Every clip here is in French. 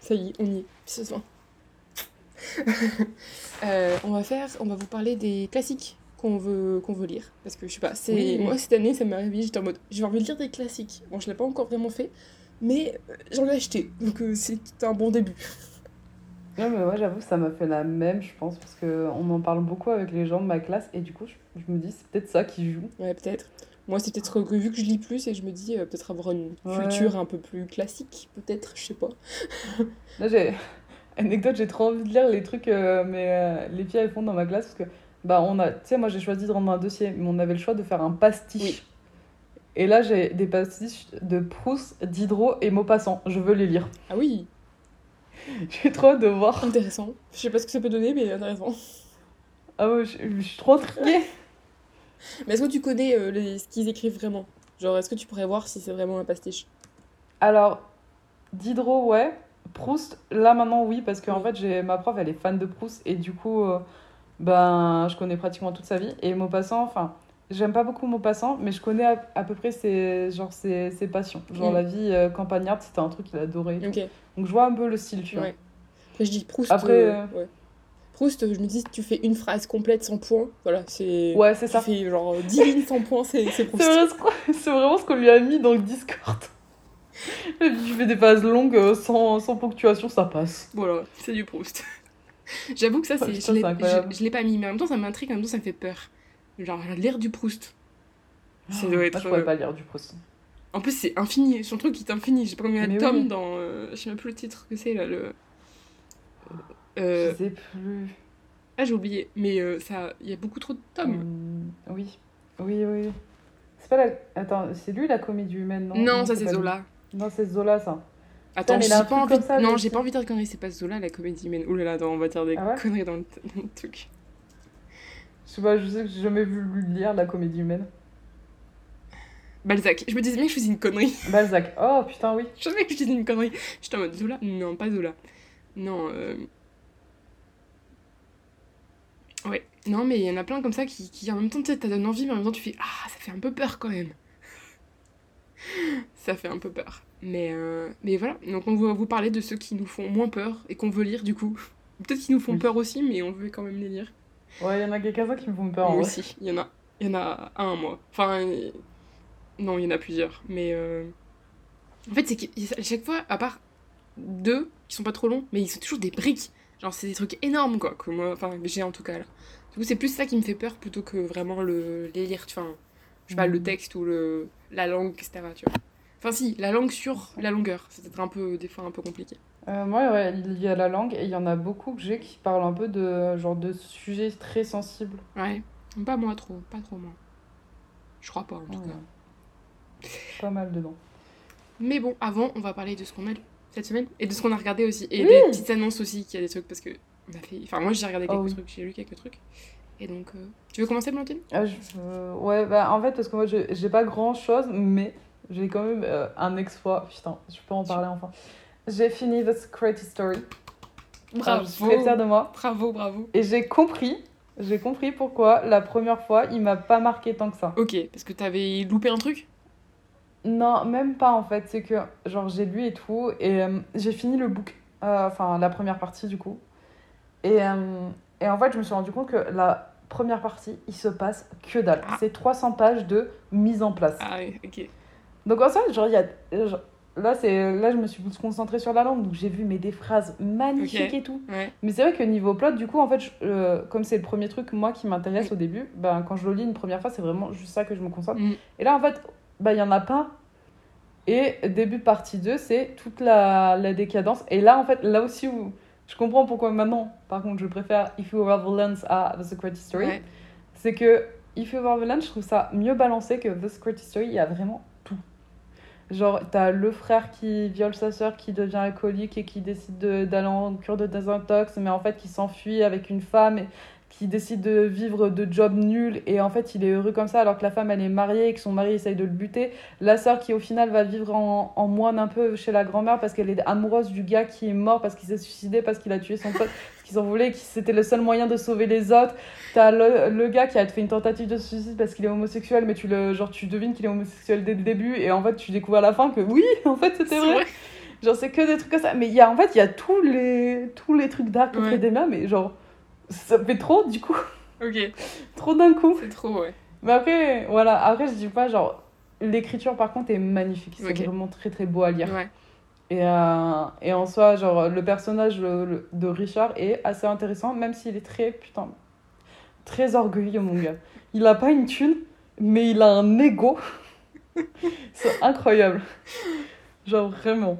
Ça y est, on y est, épisode 20. Euh, on va faire, on va vous parler des classiques qu'on veut, qu'on veut lire. Parce que je sais pas, c'est Oui. moi cette année, ça m'est arrivé, j'étais en mode, j'ai envie de lire des classiques. Bon, je l'ai pas encore vraiment fait, mais euh, j'en ai acheté, donc euh, c'est un bon début. Non, mais moi, j'avoue, ça m'a fait la même, je pense, parce qu'on en parle beaucoup avec les gens de ma classe, et du coup, je, je me dis, c'est peut-être ça qui joue. Ouais, peut-être. Moi, c'est peut-être que vu que je lis plus et je me dis euh, peut-être avoir une Ouais. culture un peu plus classique, peut-être, je sais pas. Là, j'ai. Anecdote, j'ai trop envie de lire les trucs, euh, mais euh, les filles, elles font dans ma classe, parce que, bah, on a. Tu sais, moi, j'ai choisi de rendre un dossier, mais on avait le choix de faire un pastiche. Oui. Et là, j'ai des pastiches de Proust, Diderot et Maupassant. Je veux les lire. Ah oui, J'ai trop hâte de voir. intéressant. Je sais pas ce que ça peut donner, mais intéressant. Ah ouais, je, je suis trop intriguée. Mais est-ce que tu connais euh, les... ce qu'ils écrivent vraiment? Genre, est-ce que tu pourrais voir si c'est vraiment un pastiche? Alors, Diderot, ouais. Proust, là maintenant, oui, parce qu'en Oui. fait, ma prof, elle est fan de Proust, et du coup, euh, ben, je connais pratiquement toute sa vie. Et Maupassant, enfin, j'aime pas beaucoup Maupassant, mais je connais à, à peu près ses, genre, ses, ses passions. Genre, Mm. la vie euh, campagnarde, c'était un truc qu'il adorait. Donc, je vois un peu le style, tu vois. ouais. Après, je dis Proust. Après, ouais. Proust, je me dis, tu fais une phrase complète sans point. Voilà, c'est. Ouais, c'est Tu ça. fais genre 10 lignes sans point, c'est c'est C'est Proust. c'est vraiment ce qu'on lui a mis dans le Discord. Tu fais des phases longues euh, sans, sans ponctuation, ça passe. Voilà, c'est du Proust. J'avoue que ça, c'est. Je l'ai c'est incroyable. je- je l'ai pas mis, mais en même temps, ça m'intrigue, en même temps, ça me fait peur. Genre, lire du Proust. Ça doit être. Je pourrais euh, pas lire du Proust. En plus, c'est infini. Son truc est infini. J'ai pas combien de tomes oui. dans. euh, Je sais même plus le titre que c'est là. Le... Euh, Je sais plus. Ah, j'ai oublié. Mais euh, ça, il y a beaucoup trop de tomes. Hum, oui, oui, oui. C'est pas la. Attends, c'est lui la comédie humaine, non? Non, ça c'est lui. Zola. Non, c'est Zola, ça. Attends, mais j'ai pas envie. ça, non, j'ai pas envie de dire conneries. C'est pas Zola la comédie humaine. Ouh là là, attends, on va dire des Ah ouais? conneries dans le, dans le truc. Je sais pas, je sais que j'ai jamais vu lire la comédie humaine. Balzac. Je me disais bien que je faisais une connerie. Balzac. Oh putain, oui. Je savais que je disais une connerie. J'étais en mode Zola Non, pas Zola. Non, euh... Ouais. Non, mais il y en a plein comme ça qui, qui en même temps, tu sais, ça donne envie, mais en même temps, tu fais Ah, ça fait un peu peur quand même. ça fait un peu peur. Mais, euh, mais voilà. Donc, on va vous parler de ceux qui nous font moins peur et qu'on veut lire du coup. Peut-être qu'ils nous font Oui. peur aussi, mais on veut quand même les lire. Ouais, il y en a quelques-uns qui me font peur. en Moi aussi. Il y en a, il y en a un, moi. Enfin, euh, non, il y en a plusieurs. Mais euh, en fait, c'est qu'à chaque fois, à part deux qui sont pas trop longs, mais ils sont toujours des briques. Genre, c'est des trucs énormes, quoi. Que moi, enfin, j'ai en tout cas là. Du coup, c'est plus ça qui me fait peur plutôt que vraiment le, les lire. Enfin, je sais pas, le Mhm. texte ou le, la langue, etc. Tu vois. Enfin, si, la langue sur la longueur. C'est peut-être un peu, des fois, un peu compliqué. Euh, moi, ouais, il y a la langue et il y en a beaucoup que j'ai qui parlent un peu de genre de sujets très sensibles. Ouais. Pas moi trop, pas trop moi. Je crois pas en tout Ouais. cas. Pas mal dedans. Mais bon, avant, on va parler de ce qu'on a lu cette semaine et de ce qu'on a regardé aussi. Et Oui. des petites annonces aussi, qu'il y a des trucs parce que. On a fait... Enfin, moi j'ai regardé Oh quelques trucs, j'ai lu quelques trucs. Et donc. euh, Tu veux commencer, Blantyne Ah, euh, ouais, bah en fait, parce que moi, j'ai pas grand chose, mais j'ai quand même euh, un exploit. Putain, je peux en parler enfin. J'ai fini The Secret Story. Ah, je suis très fière de moi. Bravo, bravo. Et j'ai compris, j'ai compris pourquoi la première fois, il m'a pas marqué tant que ça. Ok, parce que t'avais loupé un truc? Non, même pas en fait. C'est que, genre, j'ai lu et tout, et euh, j'ai fini le book, euh, enfin, la première partie du coup. Et, euh, et en fait, je me suis rendu compte que la première partie, il se passe que dalle. Ah. C'est 300 pages de mise en place. Ah ouais, ok. Donc en fait, genre, il y a. genre, Là, c'est là, je me suis plus concentrée sur la langue, donc j'ai vu mais des phrases magnifiques et tout. Ouais. Mais c'est vrai que niveau plot, du coup, en fait, je- euh, comme c'est le premier truc, moi, qui m'intéresse au début, ben, quand je le lis une première fois, c'est vraiment juste ça que je me concentre. Mm. Et là, en fait, ben, il y en a pas. Et début partie 2, c'est toute la, la décadence. Et là, en fait, là aussi où je comprends pourquoi maintenant, par contre, je préfère If You Were the Lens à The Secret History, Ouais. c'est que If You Were the Lens, je trouve ça mieux balancé que The Secret History. Il y a vraiment tout. Genre, t'as le frère qui viole sa sœur, qui devient alcoolique et qui décide de- d'aller en cure de désintox, mais en fait qui s'enfuit avec une femme et qui décide de vivre de job nul et en fait il est heureux comme ça alors que la femme elle est mariée et que son mari essaye de le buter. La sœur qui au final va vivre en, en moine un peu chez la grand-mère parce qu'elle est amoureuse du gars qui est mort parce qu'il s'est suicidé, parce qu'il a tué son pote, parce qu'ils s'en voulaient, que c'était le seul moyen de sauver les autres. T'as le, le gars qui a fait une tentative de suicide parce qu'il est homosexuel, mais tu le genre tu devines qu'il est homosexuel dès le début et en fait tu découvres à la fin que oui, en fait c'était vrai. vrai. Genre c'est que des trucs comme ça. Mais il y a en fait il y a tous les tous les trucs dark Ouais. ouais. des miens, mais genre ça fait trop du coup, Ok, trop d'un coup. c'est trop, ouais. Mais après voilà, après je dis pas genre l'écriture par contre est magnifique, c'est vraiment très très beau à lire. Ouais. Et, euh, et en soi, genre, le personnage le- le- de Richard est assez intéressant, même s'il est très, putain, très orgueilleux, mon gars. Il a pas une thune, mais il a un ego. C'est incroyable. Genre, vraiment.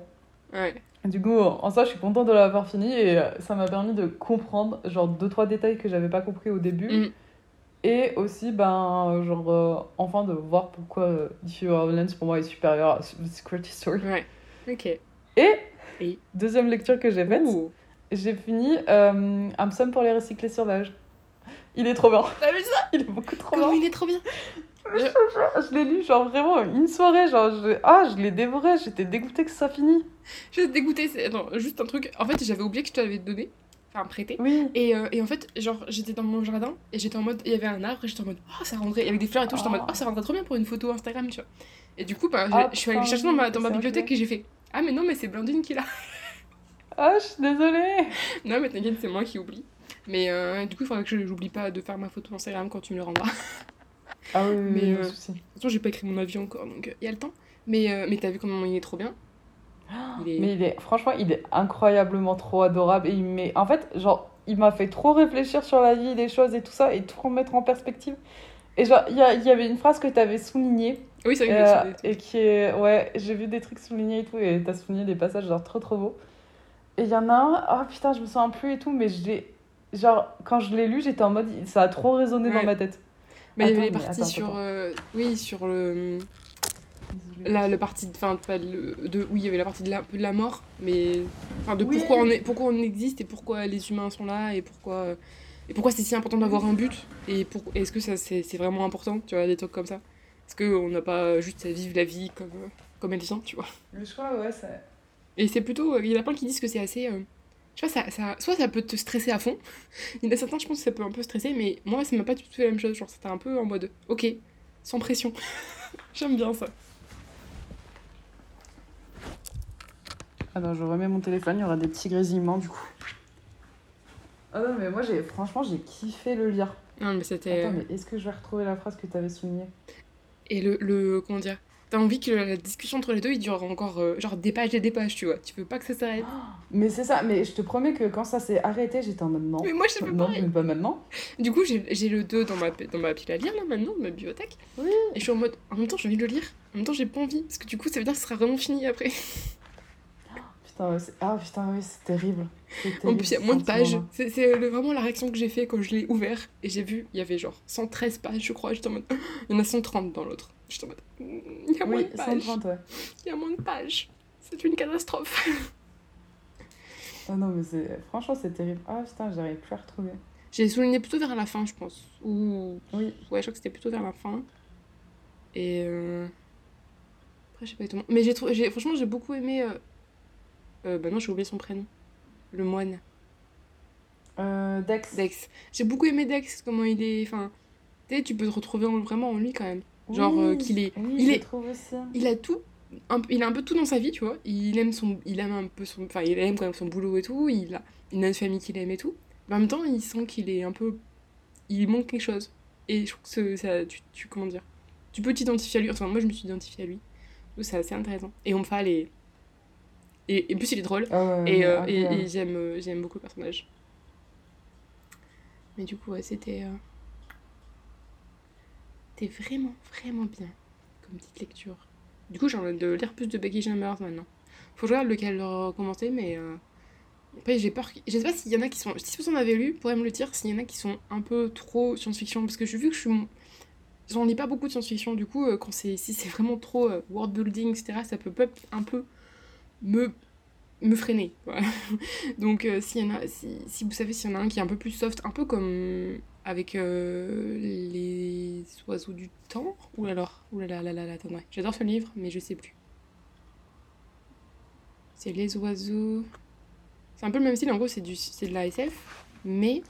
Ouais. Du coup, en soi, je suis contente de l'avoir fini et euh, ça m'a permis de comprendre, genre, deux, trois détails que j'avais pas compris au début. Mm. Et aussi, ben, genre, euh, enfin, de voir pourquoi euh, If You Are Lens, pour moi, est supérieur à The Secret History. Ouais. Ok. Et, deuxième lecture que j'ai faite, j'ai fini euh, Un pour les recyclés sauvages. Il est trop bien. T'as vu ça? Il est beaucoup trop Comment bien. il est trop bien? Je l'ai lu, genre vraiment une soirée. Genre, je... Ah, je l'ai dévoré. J'étais dégoûtée que ça finisse. Je suis dégoûtée. Attends, juste un truc. En fait, j'avais oublié que je te l'avais donné. Enfin, prêté. Oui. Et, euh, et en fait, genre, j'étais dans mon jardin et j'étais en mode. Il y avait un arbre et j'étais en mode. Oh, ça rendrait. Avec des fleurs et tout, j'étais en mode. Oh, ça rendrait trop bien pour une photo Instagram, tu vois. Et du coup, bah, Ah, je suis allée putain, chercher dans ma, dans ma c'est bibliothèque vrai. et j'ai fait. Ah, mais non, mais c'est Blandine qui l'a. Ah, je suis désolée. non, mais t'inquiète, c'est moi qui oublie. Mais euh, du coup, il faudrait que je j'oublie pas de faire ma photo Instagram quand tu me le rendras. Ah oui, Mais, oui, de euh, souci. De toute façon, j'ai pas écrit mon avis encore, donc il y a le temps. Mais, euh, mais t'as vu comment il est trop bien Il est... Mais il est, franchement, il est incroyablement trop adorable. Et il met... En fait, genre, il m'a fait trop réfléchir sur la vie, les choses et tout ça, et tout remettre en perspective. Et genre, il y, y avait une phrase que tu avais soulignée, Oui, c'est vrai que euh, et qui est... Ouais, j'ai vu des trucs soulignés et tout, et t'as souligné des passages, genre, trop trop beaux. Et il y en a un, oh putain, je me sens plus et tout, mais je l'ai... Genre, quand je l'ai lu, j'étais en mode, ça a trop résonné Ouais. dans ma tête. Mais il y avait les parties attends, sur. euh, Oui, sur le. La, le parti de, enfin, pas le- de, oui, il y avait la partie de la, de la mort, mais enfin de Oui. pourquoi on est, pourquoi on existe et pourquoi les humains sont là et pourquoi et pourquoi c'est si important d'avoir un but et pour, est-ce que ça c'est, vraiment important, tu vois, des trucs comme ça? Est-ce que on n'a pas juste à vivre la vie comme comme elle vient, tu vois? Je crois, ouais, ça... Et c'est plutôt, il y en a plein qui disent que c'est assez, euh, je sais pas, ça, ça, soit ça peut te stresser à fond. Il y en a certains, je pense que ça peut un peu stresser, mais moi ça m'a pas du tout fait la même chose. Genre c'était un peu en mode, ok, sans pression. J'aime bien ça. Non, je remets mon téléphone, il y aura des petits grésillements du coup. Ah non, mais moi, j'ai franchement, j'ai kiffé le lire. Non mais c'était. Attends, mais est-ce que je vais retrouver la phrase que tu avais soulignée? Et le, le. Comment dire? T'as envie que la discussion entre les deux, il dure encore euh, genre des pages et des pages, tu vois. Tu veux pas que ça s'arrête. Mais c'est ça, mais je te promets que quand ça s'est arrêté, j'étais en mode non. Mais moi, je sais pas Non, mais pas maintenant. Du coup, j'ai le 2 dans ma, dans ma pile à lire, là, maintenant, dans ma bibliothèque. Oui. Et je suis en mode, en même temps, j'ai envie de le lire. En même temps, j'ai pas envie. Parce que du coup, ça veut dire que ce sera vraiment fini après. Putain, ah putain, oui, c'est terrible. En plus, il y a moins de pages. C'est le- vraiment la réaction que j'ai fait quand je l'ai ouvert. Et j'ai vu, il y avait genre 113 pages, je crois. J'étais en mode, il y en a 130 dans l'autre. J'étais en mode, "Mm, il y a moins de pages. 130, ouais. Il y a moins de pages. C'est une catastrophe. Ah non, mais c'est... franchement, c'est terrible. Ah putain, j'arrive plus à retrouver. J'ai souligné plutôt vers la fin, je pense. Ou. Oui. Ouais, je crois que c'était plutôt vers la fin. Et. euh, Après, je sais pas exactement. Mais j'ai trouvé. j'ai- Franchement, j'ai beaucoup aimé. euh, euh, Bah non, j'ai oublié son prénom. Le moine. Euh, Dex. Dex. J'ai beaucoup aimé Dex, comment il est. Enfin. Tu sais, tu peux te retrouver en- vraiment en lui quand même. Genre, euh, qu'il est- Oui, il est-. Il a tout. un peu- il a un peu tout dans sa vie, tu vois. Il aime son. Il aime un peu son. Enfin, il aime quand même son boulot et tout. Il a, il a une famille qu'il aime et tout. Mais en même temps, il sent qu'il est un peu. Il manque quelque chose. Et je trouve que ça. Tu, tu- comment dire Tu peux t'identifier à lui. Enfin, moi, je me suis identifiée à lui. C'est assez intéressant. Et Omphal est. Et, et en plus, il est drôle. Ah Et, euh, et, et j'aime, euh, j'aime beaucoup le personnage. Mais du coup, ouais, c'était. euh, C'était vraiment, vraiment bien comme petite lecture. Du coup, j'ai envie de lire plus de Becky Chambers maintenant. Faut que je regarde lequel recommencer, mais. euh, Après, j'ai peur. qu'- Je sais pas s'il y en a qui sont. Si vous en avez lu, pourrez me le dire s'il y en a qui sont un peu trop science-fiction. Parce que j'ai vu que je suis. j'en lis pas beaucoup de science-fiction, du coup, quand c'est, si c'est vraiment trop world building, etc., ça peut peut- un peu me, me freiner. voilà. Donc, euh, s'il y en a, si, si vous savez s'il y en a un qui est un peu plus soft, un peu comme avec euh, les oiseaux du temps, ou alors, ou là là là là là, attendez, j'adore ce livre, mais je sais plus. C'est les oiseaux. C'est un peu le même style, en gros, c'est du, c'est de la SF, mais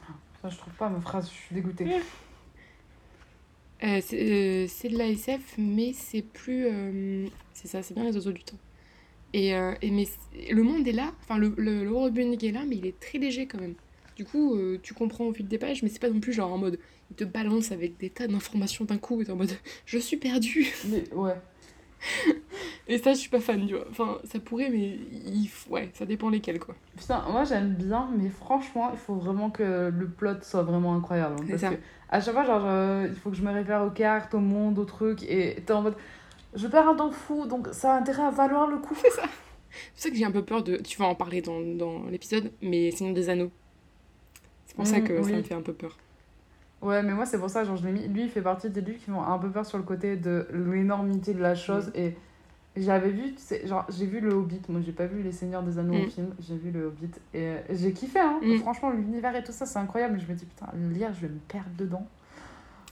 Ça, je trouve pas ma phrase, je suis dégoûtée. Euh, c'est euh, c'est de la SF, mais c'est plus. euh, c'est ça, c'est bien les oiseaux du temps. Et, euh, et mais le monde est là, enfin le, le, le world building est là, mais il est très léger quand même. Du coup, euh, tu comprends au fil des pages, mais c'est pas non plus genre en mode. Il te balance avec des tas d'informations d'un coup, et t'es en mode. Je suis perdu Mais ouais. Et ça, je suis pas fan, tu vois. Enfin, ça pourrait, mais il, faut- ouais, ça dépend lesquels quoi. Putain, moi j'aime bien, mais franchement, il faut vraiment que le plot soit vraiment incroyable. hein, parce ça. que à chaque fois, genre, je- il faut que je me réfère aux cartes, au monde, aux trucs, et t'es en mode. Je perds un temps fou, donc ça a intérêt à valoir le coup. C'est ça. C'est pour ça que j'ai un peu peur de. Tu vas en parler dans, dans l'épisode, mais Seigneur des Anneaux. C'est pour ça Mm, que ça me fait un peu peur. Ouais, mais moi c'est pour ça, genre, je l'ai mis. Lui, il fait partie des livres qui m'ont un peu peur sur le côté de l'énormité de la chose, Mm. et j'avais vu, tu sais, genre, j'ai vu le Hobbit, moi j'ai pas vu Les Seigneurs des Anneaux Mm. en film, j'ai vu le Hobbit, et j'ai kiffé, hein. Mm. Franchement, l'univers et tout ça, c'est incroyable, je me dis, putain, lire, je vais me perdre dedans.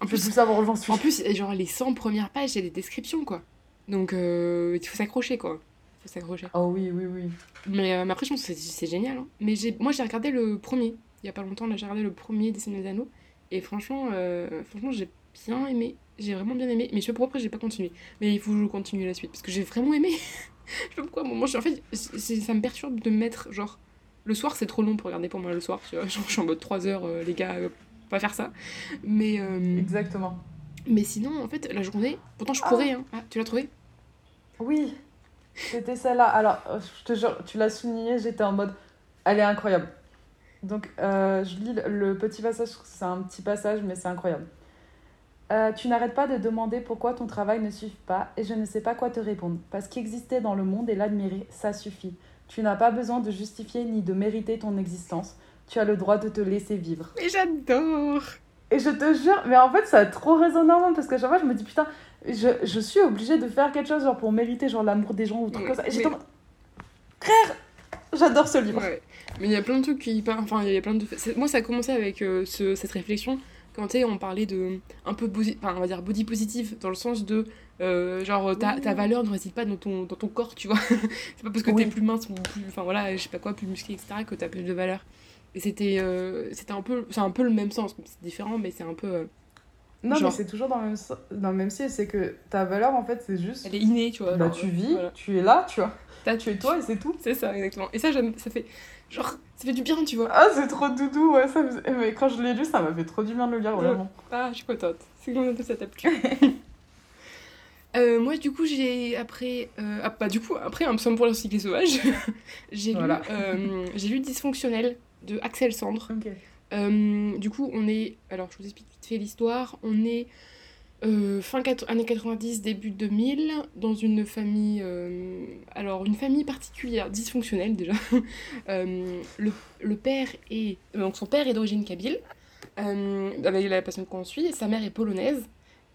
En plus, savoir où j'en suis. En plus, genre les 100 premières pages, il y a des descriptions, quoi. Donc, euh, il faut s'accrocher, quoi. Il faut s'accrocher. Oh oui, oui, oui. Mais, euh, mais après, je pense que c'est- génial. hein. Mais moi, j'ai regardé le premier. Il y a pas longtemps, là, j'ai regardé le premier des des Anneaux. Et franchement, euh, franchement j'ai bien aimé. J'ai vraiment bien aimé. Mais je sais pas pourquoi j'ai pas continué. Mais il faut que je continue la suite. Parce que j'ai vraiment aimé. je sais pas pourquoi. Moi, je- en fait, ça me perturbe de me mettre, genre... Le soir, c'est trop long pour regarder pour moi le soir. Tu vois, genre, je suis en mode 3 heures, euh, les gars, va faire ça. Mais... euh, Exactement. Mais sinon, en fait, la journée, pourtant je Ah. pourrais, hein. Ah, tu l'as trouvé? Oui, c'était celle-là. Alors, je te jure, tu l'as souligné, j'étais en mode, elle est incroyable. Donc, euh, je lis le, le petit passage, c'est un petit passage, mais c'est incroyable. Euh, tu n'arrêtes pas de demander pourquoi ton travail ne suffit pas et je ne sais pas quoi te répondre. Parce qu'exister dans le monde et l'admirer, ça suffit. Tu n'as pas besoin de justifier ni de mériter ton existence. Tu as le droit de te laisser vivre. Mais j'adore Et je te jure, mais en fait, ça a trop moi parce qu'à chaque fois, je me dis putain, je, je suis obligée de faire quelque chose genre pour mériter genre l'amour des gens ou trucs Ouais, comme ça. Et mais- frère, j'adore ce livre. Ouais. Mais il y a plein de trucs qui parlent. Enfin, il y a plein de. Moi, ça a commencé avec euh, ce- cette réflexion quand on parlait de. Un peu. body- Enfin, on va dire body positive, dans le sens de. euh, genre, ta, Oui. ta valeur ne réside pas dans ton, dans ton corps, tu vois. c'est pas parce que Oui. t'es plus mince ou plus. Enfin, voilà, je sais pas quoi, plus musclé, etc., que t'as plus de valeur. Et c'était. euh, c'était un peu. C'est un peu le même sens. C'est différent, mais c'est un peu. euh, Non, Genre. mais c'est toujours dans le même, dans le même style, c'est que ta valeur en fait, c'est juste. Elle est innée, tu vois. Bah, genre, tu euh, vis, voilà. tu es là, tu vois. T'as- Tu es toi et c'est tout. C'est ça, exactement. Et ça, j'aime, ça fait. Genre, ça fait du bien, tu vois. Ah, c'est trop doudou, ouais. Ça me- Mais quand je l'ai lu, ça m'a fait trop du bien de le lire, vraiment. Ah, je suis contente. C'est de ça t'a plu Euh, moi, du coup, j'ai après, euh, ah, bah, du coup, après un psaume pour la cycle sauvage, j'ai Voilà. lu, euh, j'ai lu Dysfonctionnel de Axel Sandre. Euh, du coup, on est, alors je vous explique vite fait l'histoire, on est euh, fin quat- années 90, début 2000, dans une famille, euh, alors une famille particulière, dysfonctionnelle déjà. Euh, le, le père est, donc son père est d'origine kabyle, euh, avec la personne qu'on suit, et sa mère est polonaise.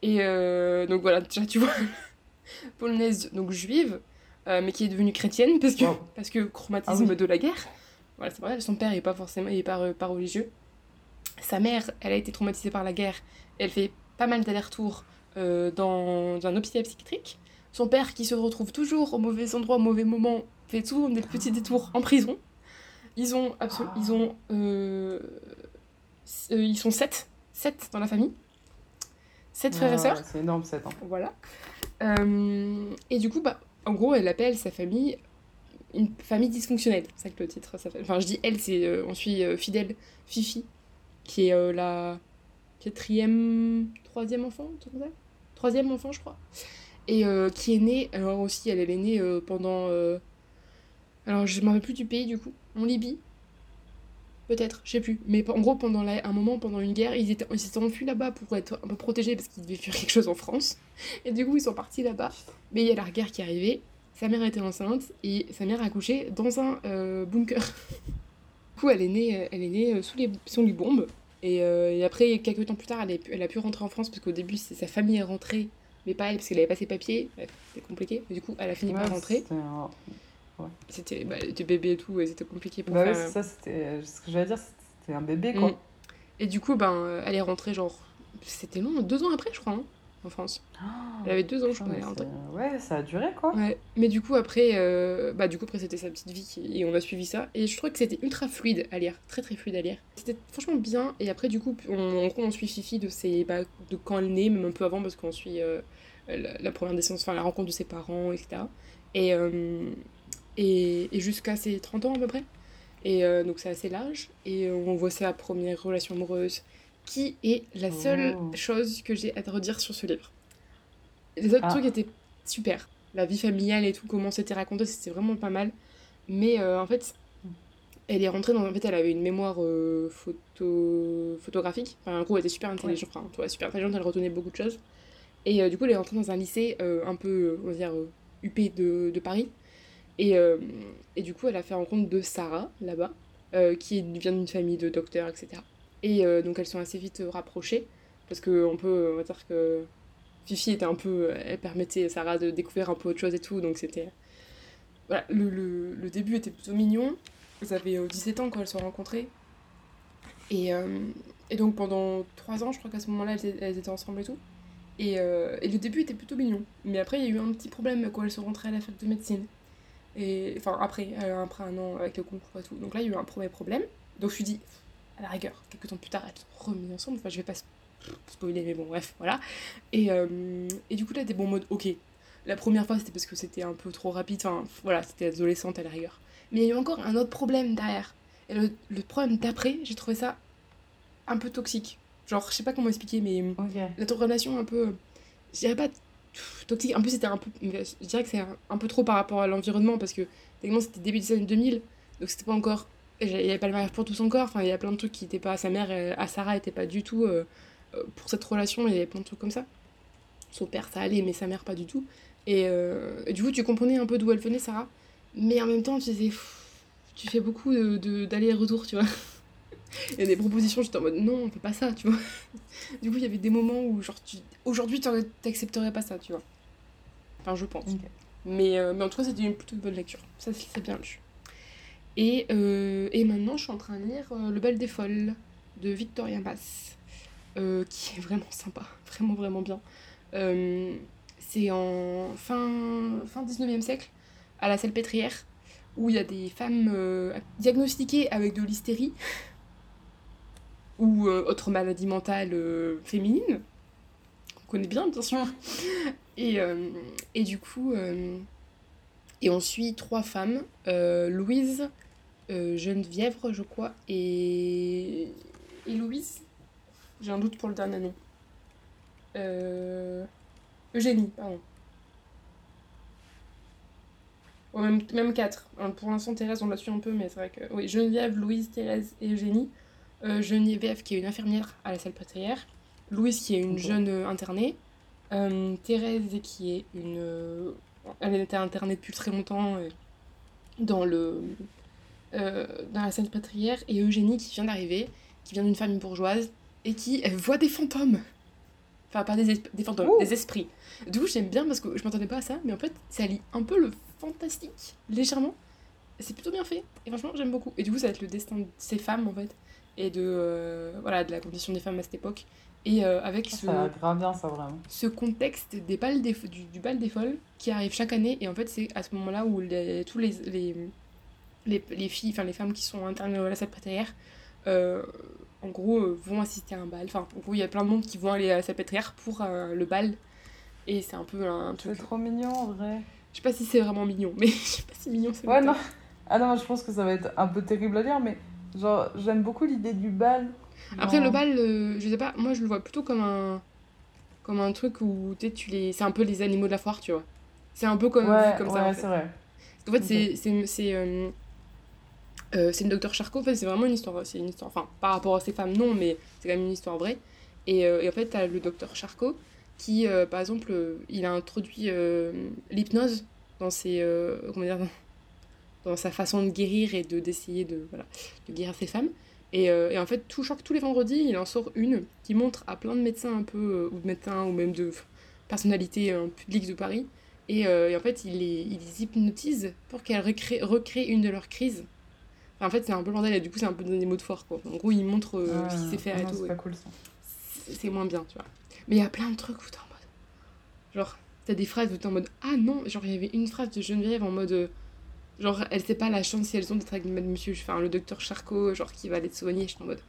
Et euh, donc voilà, déjà tu vois, polonaise, donc juive, euh, mais qui est devenue chrétienne parce que, Wow. parce que traumatisme Ah oui. de la guerre. Voilà, c'est vrai, son père est pas forcément est pas, pas religieux. Sa mère, elle a été traumatisée par la guerre. Elle fait pas mal d'allers-retours euh, dans un hôpital psychiatrique. Son père, qui se retrouve toujours au mauvais endroit, au mauvais moment, fait souvent des petits détours en prison. Ils ont, ils ont, euh, euh, ils sont sept, sept dans la famille, sept frères et Ouais, sœurs. C'est énorme, cette. Hein. Voilà. Euh, et du coup, bah, en gros, elle appelle sa famille une famille dysfonctionnelle. C'est ça que le titre s'appelle. Enfin, je dis elle, c'est euh, on suit euh, Fidèle Fifi, qui est euh, la quatrième, troisième enfant, truc comme ça Troisième enfant, je crois. Et euh, qui est née, alors aussi, elle, elle est née pendant. alors, je me rappelle plus du pays du coup. En Libye Peut-être, je sais plus. Mais en gros, pendant la- un moment, pendant une guerre, ils étaient- ils s'étaient enfuis là-bas pour être un peu protégés parce qu'ils devaient fuir quelque chose en France. Et du coup, ils sont partis là-bas. Mais il y a la guerre qui est arrivée. Sa mère était enceinte et sa mère a accouché dans un euh, bunker. Du coup, elle est née, euh, elle est née euh, sous, les, sous les bombes. Et, euh, et après, quelques temps plus tard, elle, est- elle a pu rentrer en France parce qu'au début, sa famille est rentrée, mais pas elle parce qu'elle avait pas ses papiers. Bref, c'était compliqué. Et du coup, elle a fini Ouais, par rentrer. c'était un- C'était bah, bébé et tout, et c'était compliqué pour Bah ouais, faire. c'est ça, c'était. Ce que j'allais dire, c'était un bébé, quoi. Mm. Et du coup, ben, elle est rentrée genre. C'était long, deux ans après, je crois, hein, en France. Elle avait deux ans, je crois, Ouais, ça a duré, quoi. Ouais, mais du coup après, euh, bah du coup après c'était sa petite vie qui- et on a suivi ça et je trouvais que c'était ultra fluide à lire, très très fluide à lire. C'était franchement bien et après du coup on, en gros, on suit Fifi de ses bah, de quand elle naît même un peu avant parce qu'on suit euh, la, la première naissance, enfin la rencontre de ses parents etc. Et euh, et, et jusqu'à ses 30 ans à peu près. Et donc c'est assez large et on voit sa première relation amoureuse qui est la seule Oh. chose que j'ai à te redire sur ce livre. Les autres Ah. trucs étaient super. La vie familiale et tout, comment c'était raconté, c'était vraiment pas mal. Mais euh, en fait, elle est rentrée dans. En fait, elle avait une mémoire euh, photo... photographique. Enfin, en gros, elle était super intelligente. Enfin, tu vois, super intelligente, elle retenait beaucoup de choses. Et euh, du coup, elle est rentrée dans un lycée un peu, on va dire, huppé de, de Paris. Et, et du coup, elle a fait rencontre de Sarah, là-bas, qui vient d'une famille de docteurs, etc. Et euh, donc, elles sont assez vite euh, rapprochées. Parce qu'on peut, on va dire que Fifi était un peu. Elle permettait à Sarah de découvrir un peu autre chose et tout, donc c'était. Voilà, le, le, le début était plutôt mignon. Elles avaient euh, 17 ans quand elles se sont rencontrées. Et, euh, et donc pendant 3 ans, je crois qu'à ce moment-là, elles, étaient- ensemble et tout. Et, euh, et le début était plutôt mignon. Mais après, il y a eu un petit problème quand elles sont rentrées à la fac de médecine. Et, enfin, après, euh, après un an avec le concours et tout. Donc là, il y a eu un premier problème. Donc je me suis dit, à la rigueur, quelques temps plus tard, elles sont remises ensemble. Enfin, je vais pas sp- spoiler, mais bon, bref, voilà. Et, euh, et du coup, là, t'es bon mode, ok. La première fois, c'était parce que c'était un peu trop rapide. Enfin, voilà, c'était adolescente à la rigueur. Mais il y a eu encore un autre problème derrière. Et le, le problème d'après, j'ai trouvé ça un peu toxique. Genre, je sais pas comment expliquer, mais Ok. notre relation un peu. Je dirais pas toxique. En plus, c'était un peu. Je dirais que c'est un, un peu trop par rapport à l'environnement parce que, techniquement, c'était début des années 2000. Donc, c'était pas encore. Il y avait pas le mariage pour tous encore. Enfin, il y a plein de trucs qui étaient pas. Sa mère, à Sarah, était pas du tout euh, euh, pour cette relation. Il y avait plein de trucs comme ça. Son père, ça allait, mais sa mère, pas du tout. Et, euh, et du coup, tu comprenais un peu d'où elle venait, Sarah. Mais en même temps, tu disais. Tu fais beaucoup de- de- d'aller-retour, tu vois. Il y a des propositions, j'étais en mode non, on fait pas ça, tu vois. Du coup, il y avait des moments où, genre, tu... aujourd'hui, t'accepterais pas ça, tu vois. Enfin, je pense. Mais, euh, mais en tout cas, c'était une plutôt bonne lecture. Ça, c'est bien lu. Et, euh, et maintenant, je suis en train de lire euh, Le bal des folles de Victoria Mass, euh, qui est vraiment sympa, vraiment, vraiment bien. C'est en fin, fin 19e siècle, à la Salpêtrière, où il y a des femmes diagnostiquées avec de l'hystérie ou autre maladie mentale féminine, qu'on connaît bien, bien sûr. Et, et du coup, et on suit trois femmes, Louise, Geneviève, je crois, et, et Louise. J'ai un doute pour le dernier nom. Euh, Eugénie, pardon. Même, même quatre. Hein, Pour l'instant, Thérèse, on la suit un peu, mais c'est vrai que. Oui, Geneviève, Louise, Thérèse et Eugénie. Euh, Geneviève, qui est une infirmière à la Salpêtrière. Louise, qui est une jeune euh, internée. Euh, Thérèse, qui est une. euh, Elle était internée depuis très longtemps euh, dans, le, euh, dans la Salpêtrière. Et Eugénie, qui vient d'arriver, qui vient d'une famille bourgeoise et qui elle voit des fantômes. Enfin, pas des, des fantômes, Ouh. des esprits. Du coup, j'aime bien parce que je m'attendais pas à ça, mais en fait, ça lie un peu le fantastique, légèrement. C'est plutôt bien fait, et franchement, j'aime beaucoup. Et du coup, ça va être le destin de ces femmes, en fait, et de, euh, voilà, de la condition des femmes à cette époque. Et euh, avec ce, Ça bien, ça, vraiment. ce contexte des balles des, du, du bal des folles qui arrive chaque année, et en fait, c'est à ce moment-là où les, tous les, les, les, les filles, enfin les femmes qui sont internes à la salpêtrière, euh, en gros, euh, vont assister à un bal. Enfin, en gros, il y a plein de monde qui vont aller à la salpêtrière pour euh, le bal. Et c'est un peu un truc. C'est trop mignon, en vrai. Je sais pas si c'est vraiment mignon, mais je sais pas si mignon c'est Ouais, non. Ah non, je pense que ça va être un peu terrible à lire, mais genre, j'aime beaucoup l'idée du bal. Après, le bal, euh, je sais pas, moi je le vois plutôt comme un. Comme un truc où tu les. C'est un peu les animaux de la foire, tu vois. C'est un peu comme, Ouais, comme ouais, ça. en fait. c'est vrai. En fait, c'est euh, c'est une docteur Charcot. En fait, c'est vraiment une histoire. C'est une histoire. Enfin, par rapport à ces femmes, non, mais c'est quand même une histoire vraie. Et, euh, en fait, t'as le docteur Charcot qui, euh, par exemple, il a introduit l'hypnose dans ses comment dire dans, sa façon de guérir et de d'essayer de voilà de guérir ces femmes. Et, et en fait, tout, je crois que tous les vendredis, il en sort une qui montre à plein de médecins un peu, ou de médecins, ou même de personnalités publiques de Paris. Et, et en fait, il les, il les hypnotise pour qu'elles recréent, recréent une de leurs crises. Enfin, en fait, c'est un peu le bordel, et du coup, c'est un peu des mots de foire, quoi. En gros, il montre euh, Ah, ce qu'il sait faire ah et tout. C'est ouais. pas cool ça. C'est c'est moins bien, tu vois. Mais il y a plein de trucs où t'es en mode. Genre, t'as des phrases où t'es en mode Ah non Genre, il y avait une phrase de Geneviève en mode. euh, Genre, elle sait pas la chance si elles ont d'être avec monsieur, enfin, le docteur Charcot, genre, qui va les soigner. Je suis en mode.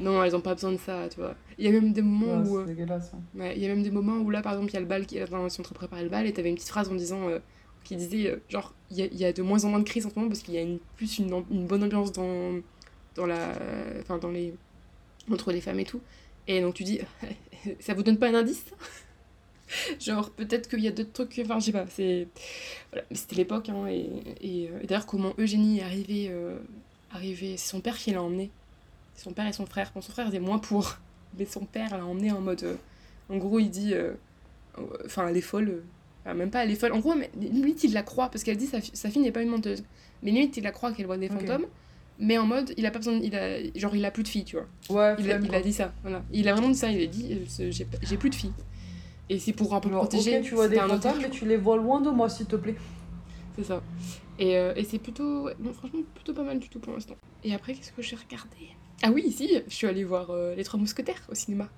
Non, elles ont pas besoin de ça, tu vois. Il y a même des moments Ouais, où. euh, c'est dégueulasse. hein. Ouais, il y a même des moments où là, par exemple, il y a le bal qui dans ils sont en train de préparer le bal et t'avais une petite phrase en disant. euh, qui disait, euh, genre, il y a, de moins en moins de crises en ce moment parce qu'il y a une, plus une, bonne ambiance dans, dans la. Enfin, dans les. entre les femmes et tout. Et donc tu dis, ça vous donne pas un indice? Genre, peut-être qu'il y a d'autres trucs. Enfin, je sais pas, c'est. Voilà, c'était l'époque, hein, et, euh, et d'ailleurs, comment Eugénie est arrivée. euh, arrivée... C'est son père qui l'a emmenée. Son père et son frère. Bon, son frère était moins pour. Mais son père l'a emmenée en mode. en gros, il dit. Enfin, elle est folle. Enfin, même pas elle est folle. En gros, mais, limite, il la croit, parce qu'elle dit sa, sa fille n'est pas une menteuse. Mais limite, il la croit qu'elle voit des fantômes. Mais en mode, il a pas besoin. Il a, genre, il a plus de filles, tu vois. Ouais, Il a, il a dit ça, voilà. Il a vraiment dit ça, il a dit euh, j'ai plus de filles. Et c'est pour un peu Genre, protéger. ok, tu vois des fantômes, mais tu les vois loin de moi, s'il te plaît. C'est ça. Et, euh, et c'est plutôt. ouais, non, franchement, plutôt pas mal du tout pour l'instant. Et après, qu'est-ce que j'ai regardé? Ah oui, si, je suis allée voir euh, Les Trois Mousquetaires au cinéma.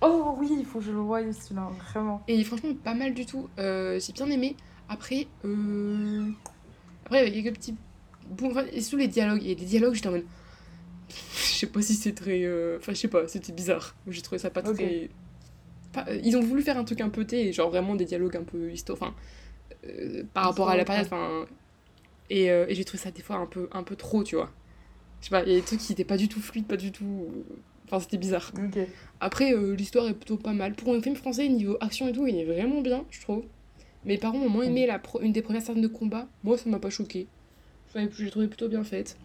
Oh oui, il faut que je le voie celui-là, vraiment. Et franchement, pas mal du tout. Euh, j'ai bien aimé. Après, euh... après, il y a quelques petits. Bon, enfin, et surtout les dialogues. Il y a des dialogues, j'étais en mode. Je sais pas si c'est très. euh, Enfin, je sais pas, c'était bizarre. J'ai trouvé ça pas très. pas- euh, Ils ont voulu faire un truc un peu thé, genre vraiment des dialogues un peu histo... enfin, par rapport à la période. Enfin, et, et j'ai trouvé ça des fois un peu, un peu trop, tu vois. Je sais pas, il y a des trucs qui étaient pas du tout fluides, pas du tout. Enfin, c'était bizarre. Après, euh, l'histoire est plutôt pas mal. Pour un film français, niveau action et tout, il est vraiment bien, je trouve. Mes parents ont moins aimé la pro- une des premières scènes de combat. Moi, ça m'a pas choqué. Enfin, J'ai trouvé plutôt bien faite.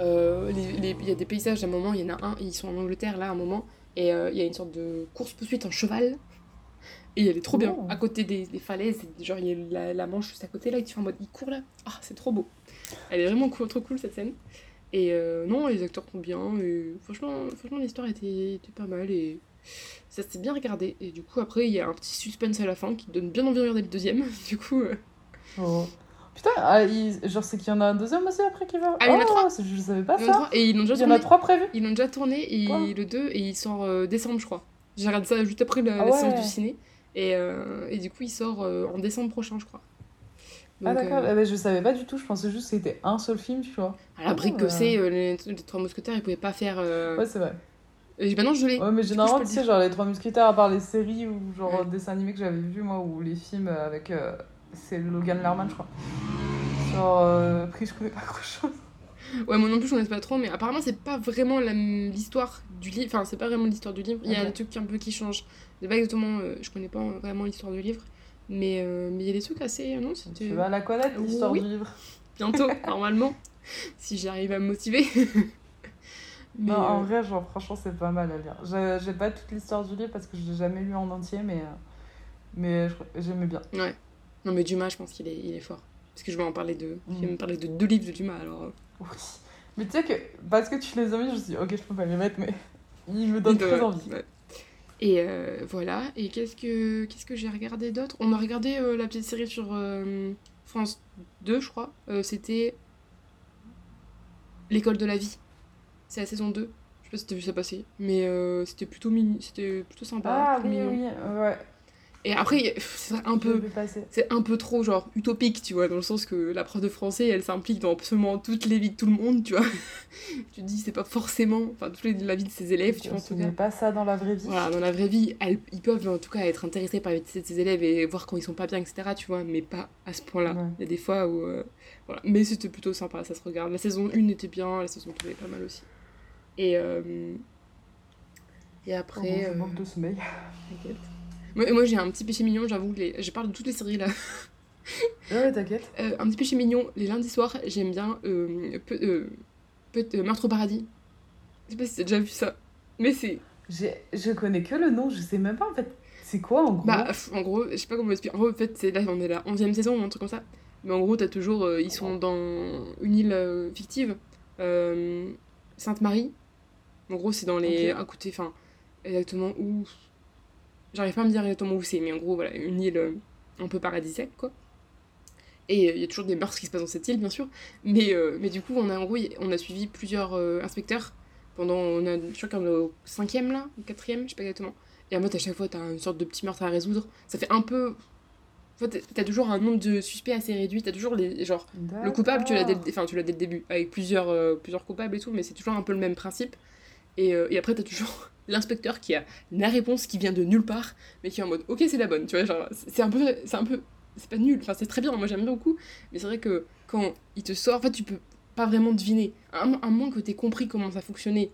Euh, Il y a des paysages à un moment, il y en a un, ils sont en Angleterre là à un moment, et euh, il y a une sorte de course-poursuite en cheval. Et elle est trop bien, Oh. à côté des, des falaises, genre il y a la, la manche juste à côté là, et tu fais en mode il court là. Ah, c'est trop beau. Elle est vraiment cool, trop cool cette scène. Et euh, non, les acteurs sont bien, et franchement, franchement l'histoire était, était pas mal, et ça s'est bien regardé. Et du coup, après, il y a un petit suspense à la fin qui donne bien envie de regarder le deuxième. Du coup, euh, Oh. Putain, ah, il- genre c'est qu'il y en a un deuxième aussi après qui va. Ah, il y en a Oh, trois. c'est- Je savais pas il ça. trois, et ils l'ont déjà Il y en a trois prévus. Ils l'ont déjà tourné, et le 2, et il sort euh, décembre, je crois. J'ai regardé ça juste après la, Ah la séance du ciné. Et, euh, et du coup, il sort en décembre prochain, je crois. Ah Donc, d'accord, euh, eh ben, je savais pas du tout, je pensais juste que c'était un seul film, tu vois. à la brique Ah, que ouais. c'est, euh, les, les trois mousquetaires, ils pouvaient pas faire. euh, Ouais, c'est vrai. et maintenant, je l'ai. Ouais, mais généralement, tu sais, genre les Trois Mousquetaires, à part les séries ou genre Ouais. dessins animés que j'avais vus, moi, ou les films avec. euh, c'est Logan Lerman, je crois. Genre, euh, après, je connais pas grand chose. Ouais, moi non plus, je connais pas trop, mais apparemment, c'est pas vraiment la- l'histoire du livre. Enfin, c'est pas vraiment l'histoire du livre. Il y a des trucs un peu qui changent. C'est pas exactement. euh, je connais pas vraiment l'histoire du livre. Mais euh, mais il y a des trucs assez. Non, c'était. Tu vas la connaître, l'histoire Oui. du livre. Bientôt, normalement. Si j'arrive à me motiver. mais. non, en euh, vrai, genre, franchement, c'est pas mal à lire. J'ai j'ai pas toute l'histoire du livre parce que je l'ai jamais lu en entier, mais, euh, mais j'aimais bien. Ouais. Non, mais Dumas, je pense qu'il est, il est fort. Parce que je vais en parler de. Je vais Mm. me parler de deux livres de Dumas, alors. euh, Oui. Mais tu sais que, parce que tu les as mis, je me suis dit, ok, je peux pas les mettre, mais ils me donnent de- très envie. ouais. Et euh, voilà. Et qu'est-ce que qu'est-ce que j'ai regardé d'autre? On a regardé euh, la petite série sur euh, France 2, je crois. Euh, C'était L'école de la vie. C'est la saison 2. Je sais pas si t'as vu ça passer. Mais euh, c'était plutôt, mini... c'était plutôt sympa. Ah oui, mignon. oui, ouais. Et après, c'est un peu. C'est un peu trop, genre, utopique, tu vois, dans le sens que la prof de français, elle s'implique dans absolument toutes les vies de tout le monde, tu vois. tu te dis, c'est pas forcément. Enfin, toute les- la vie de ses élèves, tu vois, en tout cas. pas ça dans la vraie vie. Voilà, dans la vraie vie, elles- ils peuvent en tout cas être intéressés par la vie de ses élèves et voir quand ils sont pas bien, etc. Tu vois, mais pas à ce point-là. Ouais. Il y a des fois où. euh, voilà. Mais c'était plutôt sympa, ça se regarde. La saison 1 était bien, la saison 2 est pas mal aussi. Et. euh, Et après. je euh, manque de sommeil. Moi, moi j'ai un petit péché mignon, j'avoue. que Les... Je parle de toutes les séries là. Ouais, t'inquiète. Euh, un petit péché mignon, les lundis soirs, j'aime bien euh, peu, euh, peu- euh, Meurtre au paradis. Je sais pas si t'as déjà vu ça. Mais c'est. Je connais que le nom, je sais même pas en fait. C'est quoi en gros? Bah, en gros, je sais pas comment expliquer. En gros, en fait, c'est là, on est la 11 saison ou un truc comme ça. Mais en gros, t'as toujours. ils sont dans une île fictive. Sainte-Marie. En gros, c'est dans les. Ok. à côté, enfin, exactement où. J'arrive pas à me dire exactement où c'est, mais en gros, voilà, une île euh, un peu paradisiaque, quoi. Et euh, il y a toujours des mœurs qui se passent dans cette île, bien sûr. Mais, euh, mais du coup, on a, en gros, on a suivi plusieurs euh, inspecteurs pendant. On a, je crois qu'on est au cinquième, là, au quatrième, je sais pas exactement. Et en mode, à chaque fois, t'as une sorte de petit meurtre à résoudre. Ça fait un peu. En fait, t'as toujours un nombre de suspects assez réduit. T'as toujours les. Genre, le coupable, tu l'as dès, le- enfin, tu l'as dès le début, avec plusieurs, euh, plusieurs coupables et tout, mais c'est toujours un peu le même principe. Et, euh, et après, t'as toujours l'inspecteur qui a la réponse qui vient de nulle part, mais qui est en mode, ok, c'est la bonne, tu vois, genre, c'est un peu, c'est un peu, c'est pas nul, enfin, c'est très bien, moi j'aime beaucoup, mais c'est vrai que quand il te sort, en fait, tu peux pas vraiment deviner, à un, à moins que t'aies compris comment ça fonctionnait,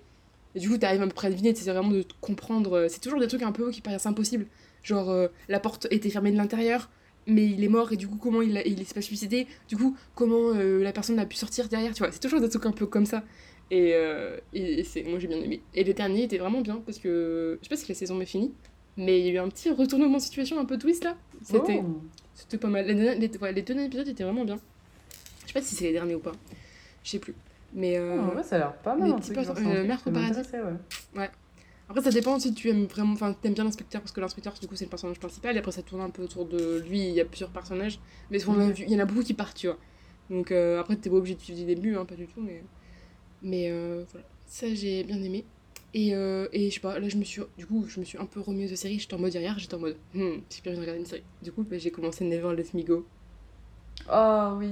du coup, t'arrives à peu près à deviner, c'est vraiment de comprendre, euh, c'est toujours des trucs un peu qui paraissent impossibles, genre, euh, la porte était fermée de l'intérieur, mais il est mort et du coup comment il, il s'est pas suicidé? Du coup comment euh, la personne a pu sortir derrière tu vois? C'est toujours des trucs un peu comme ça et, euh, et, et c'est moi j'ai bien aimé et le dernier était vraiment bien parce que je sais pas si la saison m'est finie mais il y a eu un petit retournement de situation un peu twist là c'était Oh. c'était pas mal les, les, ouais, les deux derniers épisodes étaient vraiment bien je sais pas si c'est les derniers ou pas je sais plus mais euh, ouais, ça a l'air pas mal. les un petits un euh, Mère au paradis. m'intéresser, ouais. Après, ça dépend si tu aimes vraiment, enfin, t'aimes bien l'inspecteur, parce que l'inspecteur, du coup, c'est le personnage principal, et après, ça tourne un peu autour de lui, il y a plusieurs personnages, mais il y en a beaucoup qui partent, tu vois. Donc, euh, après, t'es pas obligé de suivre du début, hein, pas du tout, mais. Mais euh, voilà, ça, j'ai bien aimé. Et, euh, et je sais pas, là, je me suis. Du coup, je me suis un peu remise de série, j'étais en mode derrière, j'étais en mode, hmm, j'ai plus envie de regarder une série. Du coup, bah, j'ai commencé Never Let Me Go. Ah oui.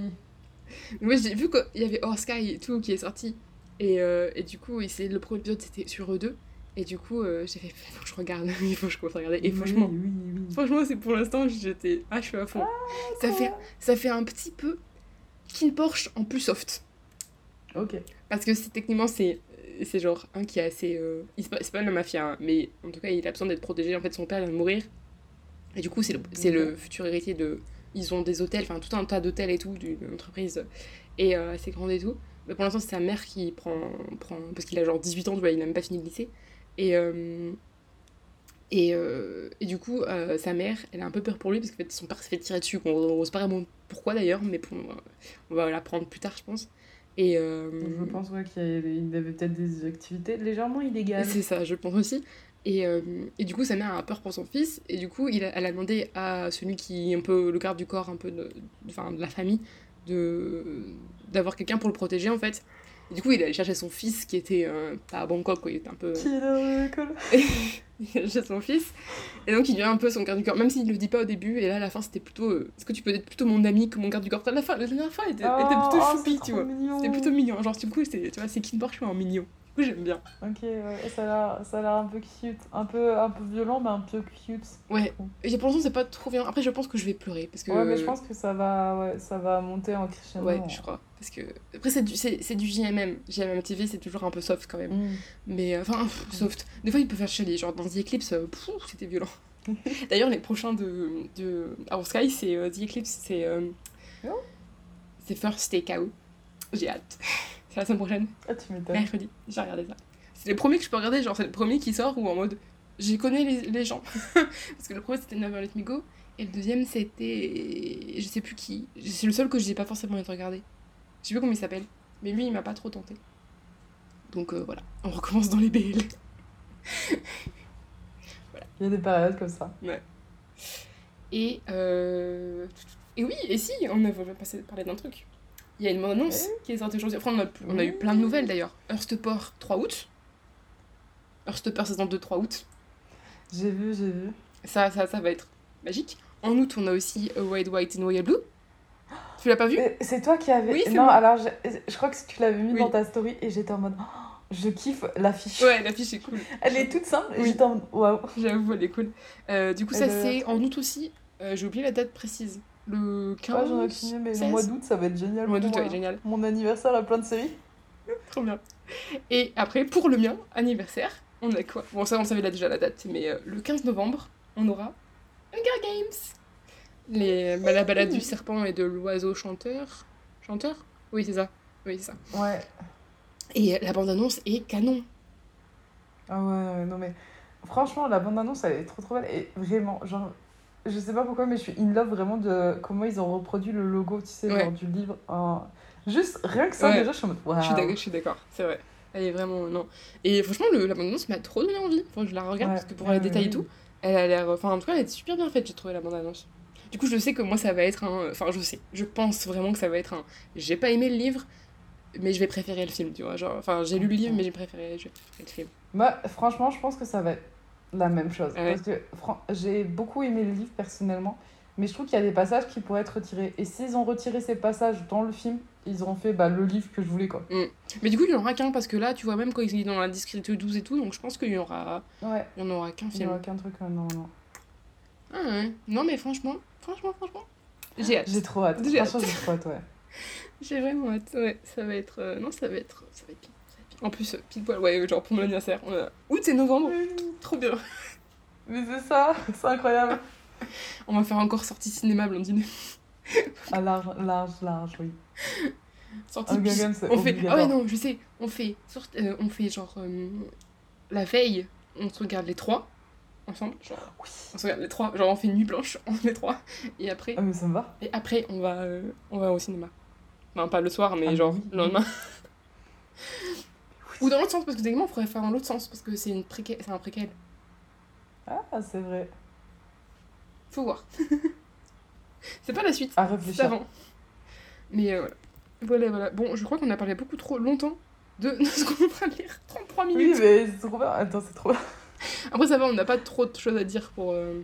Moi, j'ai vu qu'il y avait Or Sky et tout qui est sorti. Et, euh, et du coup, et c'est- le premier épisode, c'était sur eux deux. Et du coup, euh, j'ai fait, faut que je regarde, il faut que je commence à regarder. Et Oui, franchement, Oui, oui. franchement, c'est pour l'instant, j'étais à cheveux à fond. ça, fait, ça fait un petit peu King Porsche en plus soft. Ok. Parce que techniquement, c'est c'est genre un qui est assez. euh, c'est pas la mafia, hein, mais en tout cas, il a besoin d'être protégé. En fait, son père vient de mourir. Et du coup, c'est le, c'est le futur héritier de. Ils ont des hôtels, enfin tout un tas d'hôtels et tout, d'une entreprise et euh, assez grande et tout. Mais pour l'instant, c'est sa mère qui prend. prend parce qu'il a genre 18 ans, tu vois, il n'a même pas fini le lycée. Et. euh, et, euh, et du coup, euh, sa mère, elle a un peu peur pour lui parce qu'en fait, son père s'est fait tirer dessus. On ne sait pas vraiment pourquoi d'ailleurs, mais pour- on va l'apprendre plus tard, je pense. Et, euh, Je pense ouais, qu'il avait, peut-être des activités légèrement illégales. c'est ça, je pense aussi. Et, euh, et du coup, sa mère a peur pour son fils. Et du coup, il a- elle a demandé à celui qui est un peu le garde du corps, un peu de, enfin, de la famille, de d'avoir quelqu'un pour le protéger en fait. Et du coup, il allait chercher son fils qui était euh, pas à Bangkok, quoi, il était un peu. Qui est dans chercher son fils. Et donc, il devient un peu son garde du corps, même s'il le dit pas au début. Et là, à la fin, c'était plutôt. euh, Est-ce que tu peux être plutôt mon ami que mon garde du corps À la fin, la dernière fois, elle était, était plutôt Oh, choupi, tu vois. C'était plutôt mignon. Genre, du coup, c'est, tu vois, c'est Porsche mais en mignon. Coup, j'aime bien. Ok, ouais, ça a l'air- ça a l'air un peu cute. Un peu, un peu violent, mais un peu cute. Ouais. Et pour l'instant, c'est pas trop bien. Après, je pense que je vais pleurer. Parce que... Ouais, mais je pense que ça va, ouais, ça va monter en crescendo. Ouais, je crois. Parce que. Après, c'est du, c'est, c'est du JMM. JMM TV, c'est toujours un peu soft quand même. Mm. Mais. euh, Enfin, pff, soft. Des fois, il peut faire chialer. Genre, dans The Eclipse, euh, c'était violent. D'ailleurs, les prochains de. de Our Sky, c'est euh, The Eclipse, c'est. euh, Oh. C'est First Takeout. J'ai hâte. C'est la semaine prochaine, Ah, tu m'étonnes. mercredi. J'ai regardé ça. C'est les premiers que je peux regarder. Genre, c'est le premier qui sort ou en mode. J'y connais les, les gens. Parce que le premier, c'était Never Let Me Go. Et le deuxième, c'était. Je sais plus qui. C'est le seul que je n'ai pas forcément envie de regarder. Je sais plus comment il s'appelle. Mais lui, il m'a pas trop tenté. Donc euh, voilà, on recommence dans les BL. Il y a des périodes comme ça. Et, euh... et oui, et si, on a passé parler d'un truc. Il y a une annonce qui est sortie aujourd'hui. Enfin, on a, on a eu plein de nouvelles d'ailleurs. Hearstport 3 août. Hearstport saison 2 3 août. J'ai vu, j'ai vu. Ça, ça, ça va être magique. En août, on a aussi A White White and Royal Blue. Tu l'as pas vu? C'est toi qui avais. Oui, non, alors je, je crois que tu l'avais mis Oui. dans ta story et j'étais en mode. oh, je kiffe l'affiche. Ouais, l'affiche est cool. Elle est toute simple Oui. j'étais en mode waouh. J'avoue, elle est cool. Euh, du coup, ça c'est en août aussi. Euh, J'ai oublié la date précise. Le 15 Ouais, j'en ai idée, mais 16. le mois d'août ça va être génial. Le mois d'août, ouais, moi. génial. Mon anniversaire a plein de séries. Trop bien. Et après, pour le mien, anniversaire, on a quoi? Bon, ça, on savait là déjà la date, mais euh, le 15 novembre, on aura Hunger Games Les, bah, La balade du serpent et de l'oiseau chanteur. Chanteur? Oui, c'est ça. Oui, c'est ça. Ouais. Et la bande-annonce est canon. Ah ouais, ouais, non mais franchement, la bande-annonce, elle est trop trop belle. Et vraiment, genre, je sais pas pourquoi, mais je suis in love vraiment de comment ils ont reproduit le logo, tu sais, Ouais. genre du livre. en- Juste, rien que ça, Ouais. déjà, je suis en mode waouh. Je suis d'accord- c'est vrai. Elle est vraiment. Non. Et franchement, le, la bande-annonce m'a trop donné envie. Enfin, je la regarde Ouais, parce que pour les détails et tout, elle a l'air. Enfin, en tout cas, elle est super bien faite, j'ai trouvé la bande-annonce. Du coup, je sais que moi, ça va être un. Enfin, je sais. Je pense vraiment que ça va être un. J'ai pas aimé le livre, mais je vais préférer le film, tu vois. Genre, enfin, j'ai lu le livre, mais j'ai préféré, je vais préférer le film. Moi, franchement, je pense que ça va être la même chose. Ah ouais. Parce que j'ai beaucoup aimé le livre personnellement, mais je trouve qu'il y a des passages qui pourraient être retirés. Et s'ils ont retiré ces passages dans le film, ils auront fait bah, le livre que je voulais, quoi. Mais du coup, il y en aura qu'un parce que là, tu vois, même quand il est dans la discrète 12 et tout, donc je pense qu'il y aura. Ouais, Il y en aura qu'un il n'y film. aura qu'un truc, euh, non, non. Ah ouais. Non, mais franchement, franchement, franchement. J'ai hâte. J'ai trop hâte. J'ai trop hâte, ouais. J'ai vraiment hâte. Ouais, ça va être. euh, Non, ça va être. Ça va être En plus, pile poil, ouais, genre pour mon anniversaire. On a... Août et novembre. Trop bien. Mais c'est ça, c'est incroyable. On va faire encore sortie cinéma blondine. À large, large, large, oui. Sortie c'est On fait. Ah ouais, non, je sais. On fait. sort- euh, on fait genre. euh, La veille, on se regarde les trois. Ensemble. Genre, Oui. on se regarde les trois. Genre, on fait une nuit blanche, on les trois. Et après. Ah, mais ça me va. Et après, on va, euh, on va au cinéma. Enfin, pas le soir, mais Ah, genre oui. le lendemain. Ou dans l'autre sens, parce que techniquement, on pourrait faire dans l'autre sens, parce que c'est une c'est un préquel. Ah, c'est vrai. Faut voir. c'est pas la suite, À c'est réfléchir. avant. Mais euh, voilà. voilà, voilà. Bon, je crois qu'on a parlé beaucoup trop longtemps de, ce qu'on est en train de lire. 33 Oui, minutes. mais c'est trop bien. Attends, c'est trop bien. Après, ça va, on n'a pas trop de choses à dire pour. euh,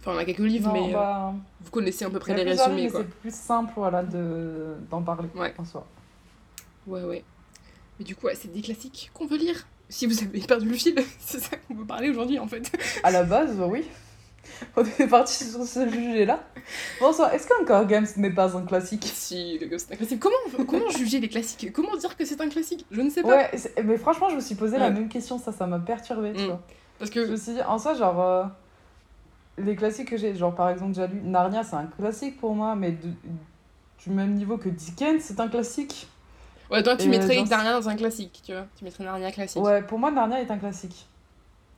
Enfin, on a quelques livres, Non, mais euh, bah, vous connaissez à peu près il les résumés, quoi. C'est plus simple voilà, de... d'en parler Ouais. en soi. Ouais, ouais. Mais du coup, ouais, c'est des classiques qu'on veut lire. Si vous avez perdu le fil, c'est ça qu'on veut parler aujourd'hui, en fait. À la base, oui. On est parti sur ce sujet-là. Bonsoir, est-ce qu'un car games n'est pas un classique? Si, le un classique. Comment, comment juger les classiques? Comment dire que c'est un classique? Je ne sais pas. Ouais, mais franchement, je me suis posé la même question, ça, ça m'a perturbé, tu Mm. vois. Parce Je me que. suis dit, en soi, genre, euh, les classiques que j'ai, genre par exemple, j'ai lu Narnia, c'est un classique pour moi, mais de- du même niveau que Dickens, c'est un classique. Ouais, toi, tu Et, mettrais genre, Narnia dans un classique, tu vois. Tu mettrais Narnia classique. Ouais, pour moi, Narnia est un classique.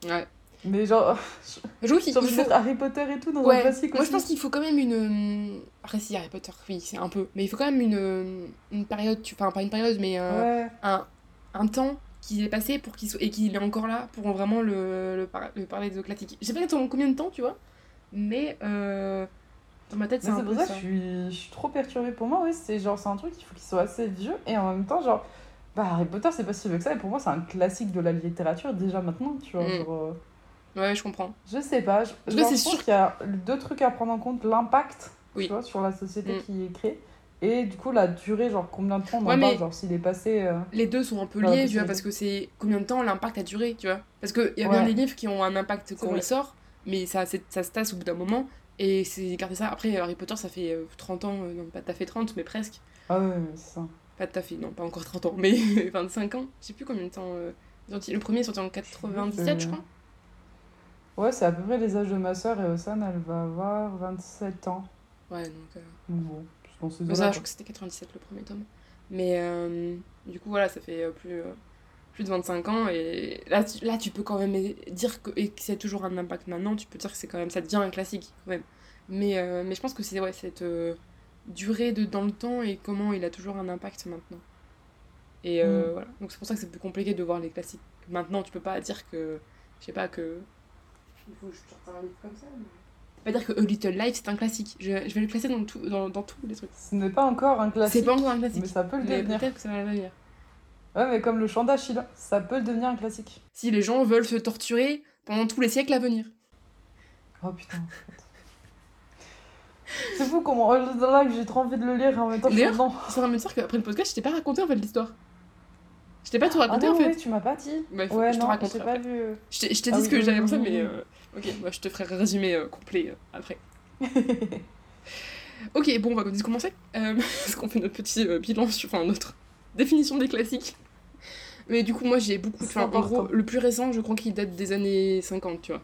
Ouais. Mais genre, Je trouve qu'il faut. mettre Harry Potter et tout dans un Ouais, classique moi je pense qu'il faut quand même une. euh, Après, si Harry Potter, oui, c'est un peu. Mais il faut quand même une, euh, une période, tu- enfin pas une période, mais euh, Ouais, un, un temps qui est passé pour qu'il soit... et qu'il est encore là pour vraiment le, le, par- le parler de classique. Je sais pas exactement combien de temps, tu vois, mais euh, dans ma tête, c'est un peu ça je suis, je suis trop perturbée. Pour moi, ouais, c'est genre, c'est un truc, il faut qu'il soit assez vieux. Et en même temps, genre, bah, Harry Potter, c'est pas si vieux que ça. Et pour moi, c'est un classique de la littérature déjà maintenant, tu vois. Mm. Genre, euh, Ouais, je comprends. je sais pas. Je, je pense sûr- qu'il y a deux trucs à prendre en compte l'impact, Oui. tu vois, sur la société Mm. qui est créée. Et du coup, la durée, genre, combien de temps on en parle, genre, s'il est passé. euh, Les deux sont un peu liés, tu vois, parce que c'est combien de temps l'impact a duré, tu vois. Parce qu'il y a bien des livres qui ont un impact quand ils sortent, mais ça, ça se tasse au bout d'un moment. Et c'est garder ça. Après, Harry Potter, ça fait euh, 30 ans, euh, non, pas tout à fait 30, mais presque. Ah ouais, c'est ça. Pas tout à fait, non, pas encore 30 ans, mais 25 ans. Je sais plus combien de temps. euh, Le premier est sorti en 97, je Euh, crois. Ouais, c'est à peu près les âges de ma soeur et Ossane, elle va avoir 27 ans. Ouais, donc. euh, bon, c'est dans ces mais eaux-là, ça, je crois que c'était 97 le premier tome. Mais euh, du coup, voilà, ça fait euh, plus, euh, plus de 25 ans. Et là, tu, là, tu peux quand même dire que, et que c'est toujours un impact maintenant. Tu peux dire que c'est quand même, ça devient un classique quand même. Mais, euh, mais je pense que c'est ouais, cette euh, durée de, dans le temps et comment il a toujours un impact maintenant. Et euh, Mm. voilà. Donc c'est pour ça que c'est plus compliqué de voir les classiques. Maintenant, tu peux pas dire que. Je sais pas que. Il faut que je sorte un livre comme ça. Mais... Pas dire que A Little Life c'est un classique. Je, je vais le classer dans, tout, dans, dans tous les trucs. Ce n'est pas encore un classique. C'est pas encore un classique. Mais ça peut le Mais devenir. peut-être que ça va venir. Ouais, mais comme le chant d'Achille, ça peut devenir un classique. Si les gens veulent se torturer pendant tous les siècles à venir. Oh putain. C'est fou comment oh, là j'ai trop envie de le lire en même temps je D'ailleurs. Je suis en train de me dire qu'après le podcast, je t'ai pas raconté en fait l'histoire. Je t'ai pas tout Ah raconté non, en fait. ouais, tu m'as pas dit. Bah, faut ouais, que je non, j'ai après. pas vu. Je t'ai je t'ai Ah dit oui, ce que oui, j'avais pensé, oui, mais euh, ok, moi je te ferai un résumé euh, complet euh, après. Ok, bon, on va commencer. Euh, parce qu'on fait notre petit euh, bilan sur enfin, notre définition des classiques. Mais du coup, moi j'ai beaucoup. Enfin, en gros, le plus récent, je crois qu'il date des années 50, tu vois.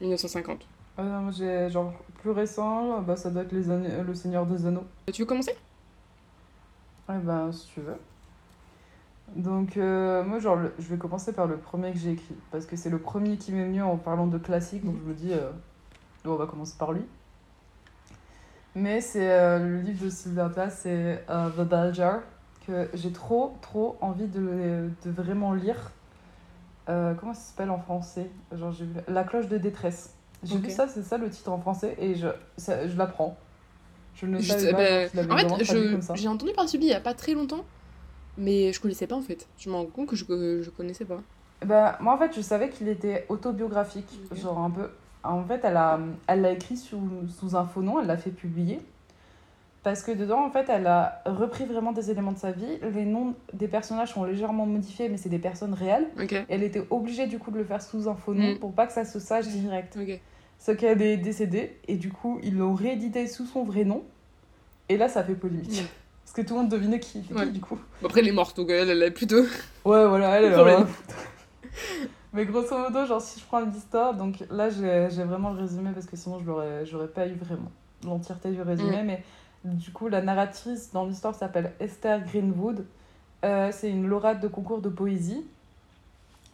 1950. Ah non, moi j'ai genre plus récent, bah ça être les années, le Seigneur des Anneaux. Tu veux commencer? Ouais, ben si tu veux. Donc euh, moi genre le- je vais commencer par le premier que j'ai écrit parce que c'est le premier qui m'est venu en parlant de classique donc je me dis euh, on va commencer par lui. Mais c'est euh, le livre de Sylvia Plath, c'est euh, The Bell Jar que j'ai trop, trop envie de, de vraiment lire. Euh, comment ça s'appelle en français? Genre, j'ai vu La cloche de détresse. J'ai vu ça, c'est ça le titre en français, et je, ça- je l'apprends. Je ne savais pas bah, en fait, j'ai entendu parler de celui il y a pas très longtemps, mais je connaissais pas en fait. Je me rends compte que je, je connaissais pas. Bah, moi, en fait, je savais qu'il était autobiographique, genre un peu. En fait, elle a, elle l'a écrit sous, sous un faux nom, elle l'a fait publier. Parce que dedans, en fait, elle a repris vraiment des éléments de sa vie. Les noms des personnages sont légèrement modifiés, mais c'est des personnes réelles. Ok. Et elle était obligée, du coup, de le faire sous un faux nom Mm. pour pas que ça se sache direct. Ok. Ce qu'elle est décédée, et du coup, ils l'ont réédité sous son vrai nom. Et là, ça fait polémique. Mm. Parce que tout le monde devinait qui Ouais. qui, du coup. Après, elle est morte, donc elle, elle est plutôt. Ouais, voilà, elle, elle Problème. en a à foutre. Mais grosso modo, genre, si je prends l'histoire, donc là, j'ai vraiment le résumé parce que sinon, je l'aurais j'aurais pas eu vraiment l'entièreté du résumé. Mais du coup, la narratrice dans l'histoire s'appelle Esther Greenwood. Euh, c'est une lauréate de concours de poésie.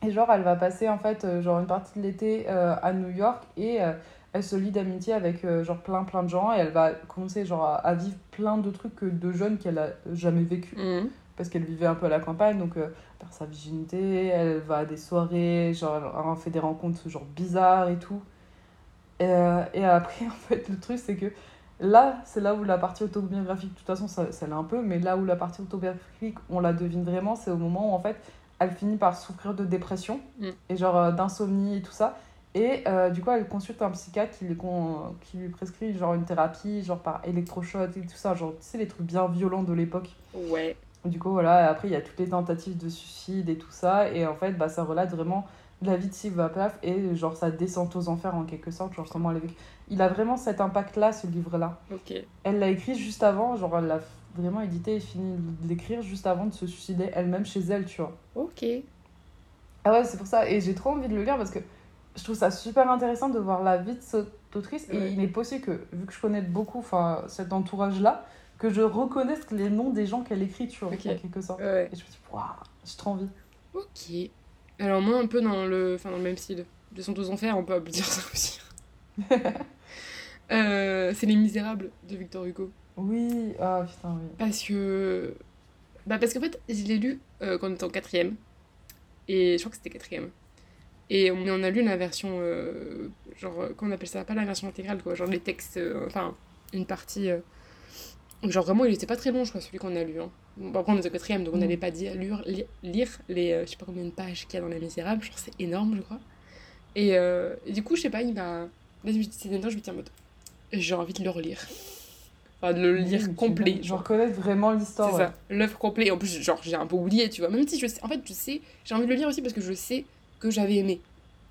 Et genre, elle va passer en fait, euh, genre, une partie de l'été euh, à New York et euh, elle se lie d'amitié avec genre plein plein de gens et elle va commencer genre à, à vivre plein de trucs de jeunes qu'elle a jamais vécu Mhm. parce qu'elle vivait un peu à la campagne, donc euh, par sa virginité, elle va à des soirées, genre elle fait des rencontres genre bizarres et tout. Et, et après, en fait, le truc, c'est que là, c'est là où la partie autobiographique, de toute façon, ça, ça l'est un peu, mais là où la partie autobiographique, on la devine vraiment, c'est au moment où en fait, elle finit par souffrir de dépression Mm. et genre euh, d'insomnie et tout ça. Et euh, du coup, elle consulte un psychiatre qui lui, con- qui lui prescrit genre une thérapie, genre par électrochoc et tout ça, genre tu sais, les trucs bien violents de l'époque. Ouais. Du coup, voilà, après, il y a toutes les tentatives de suicide et tout ça. Et en fait, bah, ça relate vraiment la vie de Sylva Plath et genre sa descente aux enfers en quelque sorte. Genre comment elle a vécu. Il a vraiment cet impact-là, ce livre-là. Elle l'a écrit juste avant, genre elle l'a vraiment édité et fini de l'écrire juste avant de se suicider elle-même chez elle, tu vois. Ok. Ah ouais, c'est pour ça. Et j'ai trop envie de le lire parce que je trouve ça super intéressant de voir la vie de cette autrice. Et il est possible que, vu que je connais beaucoup cet entourage-là, que je reconnaisse les noms des gens qu'elle écrit, tu vois, en quelque sorte. Ouais. Et je me dis, waouh, j'ai trop envie. Ok. Alors, moi, un peu dans le, enfin, dans le même style. Descente aux enfers, on peut dire ça aussi. Euh, c'est Les Misérables de Victor Hugo. Oui, ah putain, oui. Parce que. Bah, parce qu'en fait, je l'ai lu euh, quand on était en quatrième. Et je crois que c'était quatrième. Et on, on a lu la version. euh, genre, euh, comment on appelle ça? Pas la version intégrale, quoi. Genre les textes. euh, enfin, une partie. euh, genre vraiment, il était pas très long, je crois, celui qu'on a lu. Hein. Bon, après, on était au quatrième, donc on Mm. n'allait pas dire, lire, li- lire les. euh, je sais pas combien de pages qu'il y a dans Les Misérables. Genre, c'est énorme, je crois. Et, euh, et du coup, je sais pas, il m'a. Là, je me dis- ces derniers temps, je me dis en mode. J'ai envie de le relire. Enfin, de le lire complet. genre. reconnais vraiment l'histoire. C'est ouais. ça, l'œuvre complète. En plus, genre, j'ai un peu oublié, tu vois. Même si je sais, en fait, je sais, j'ai envie de le lire aussi parce que je sais que j'avais aimé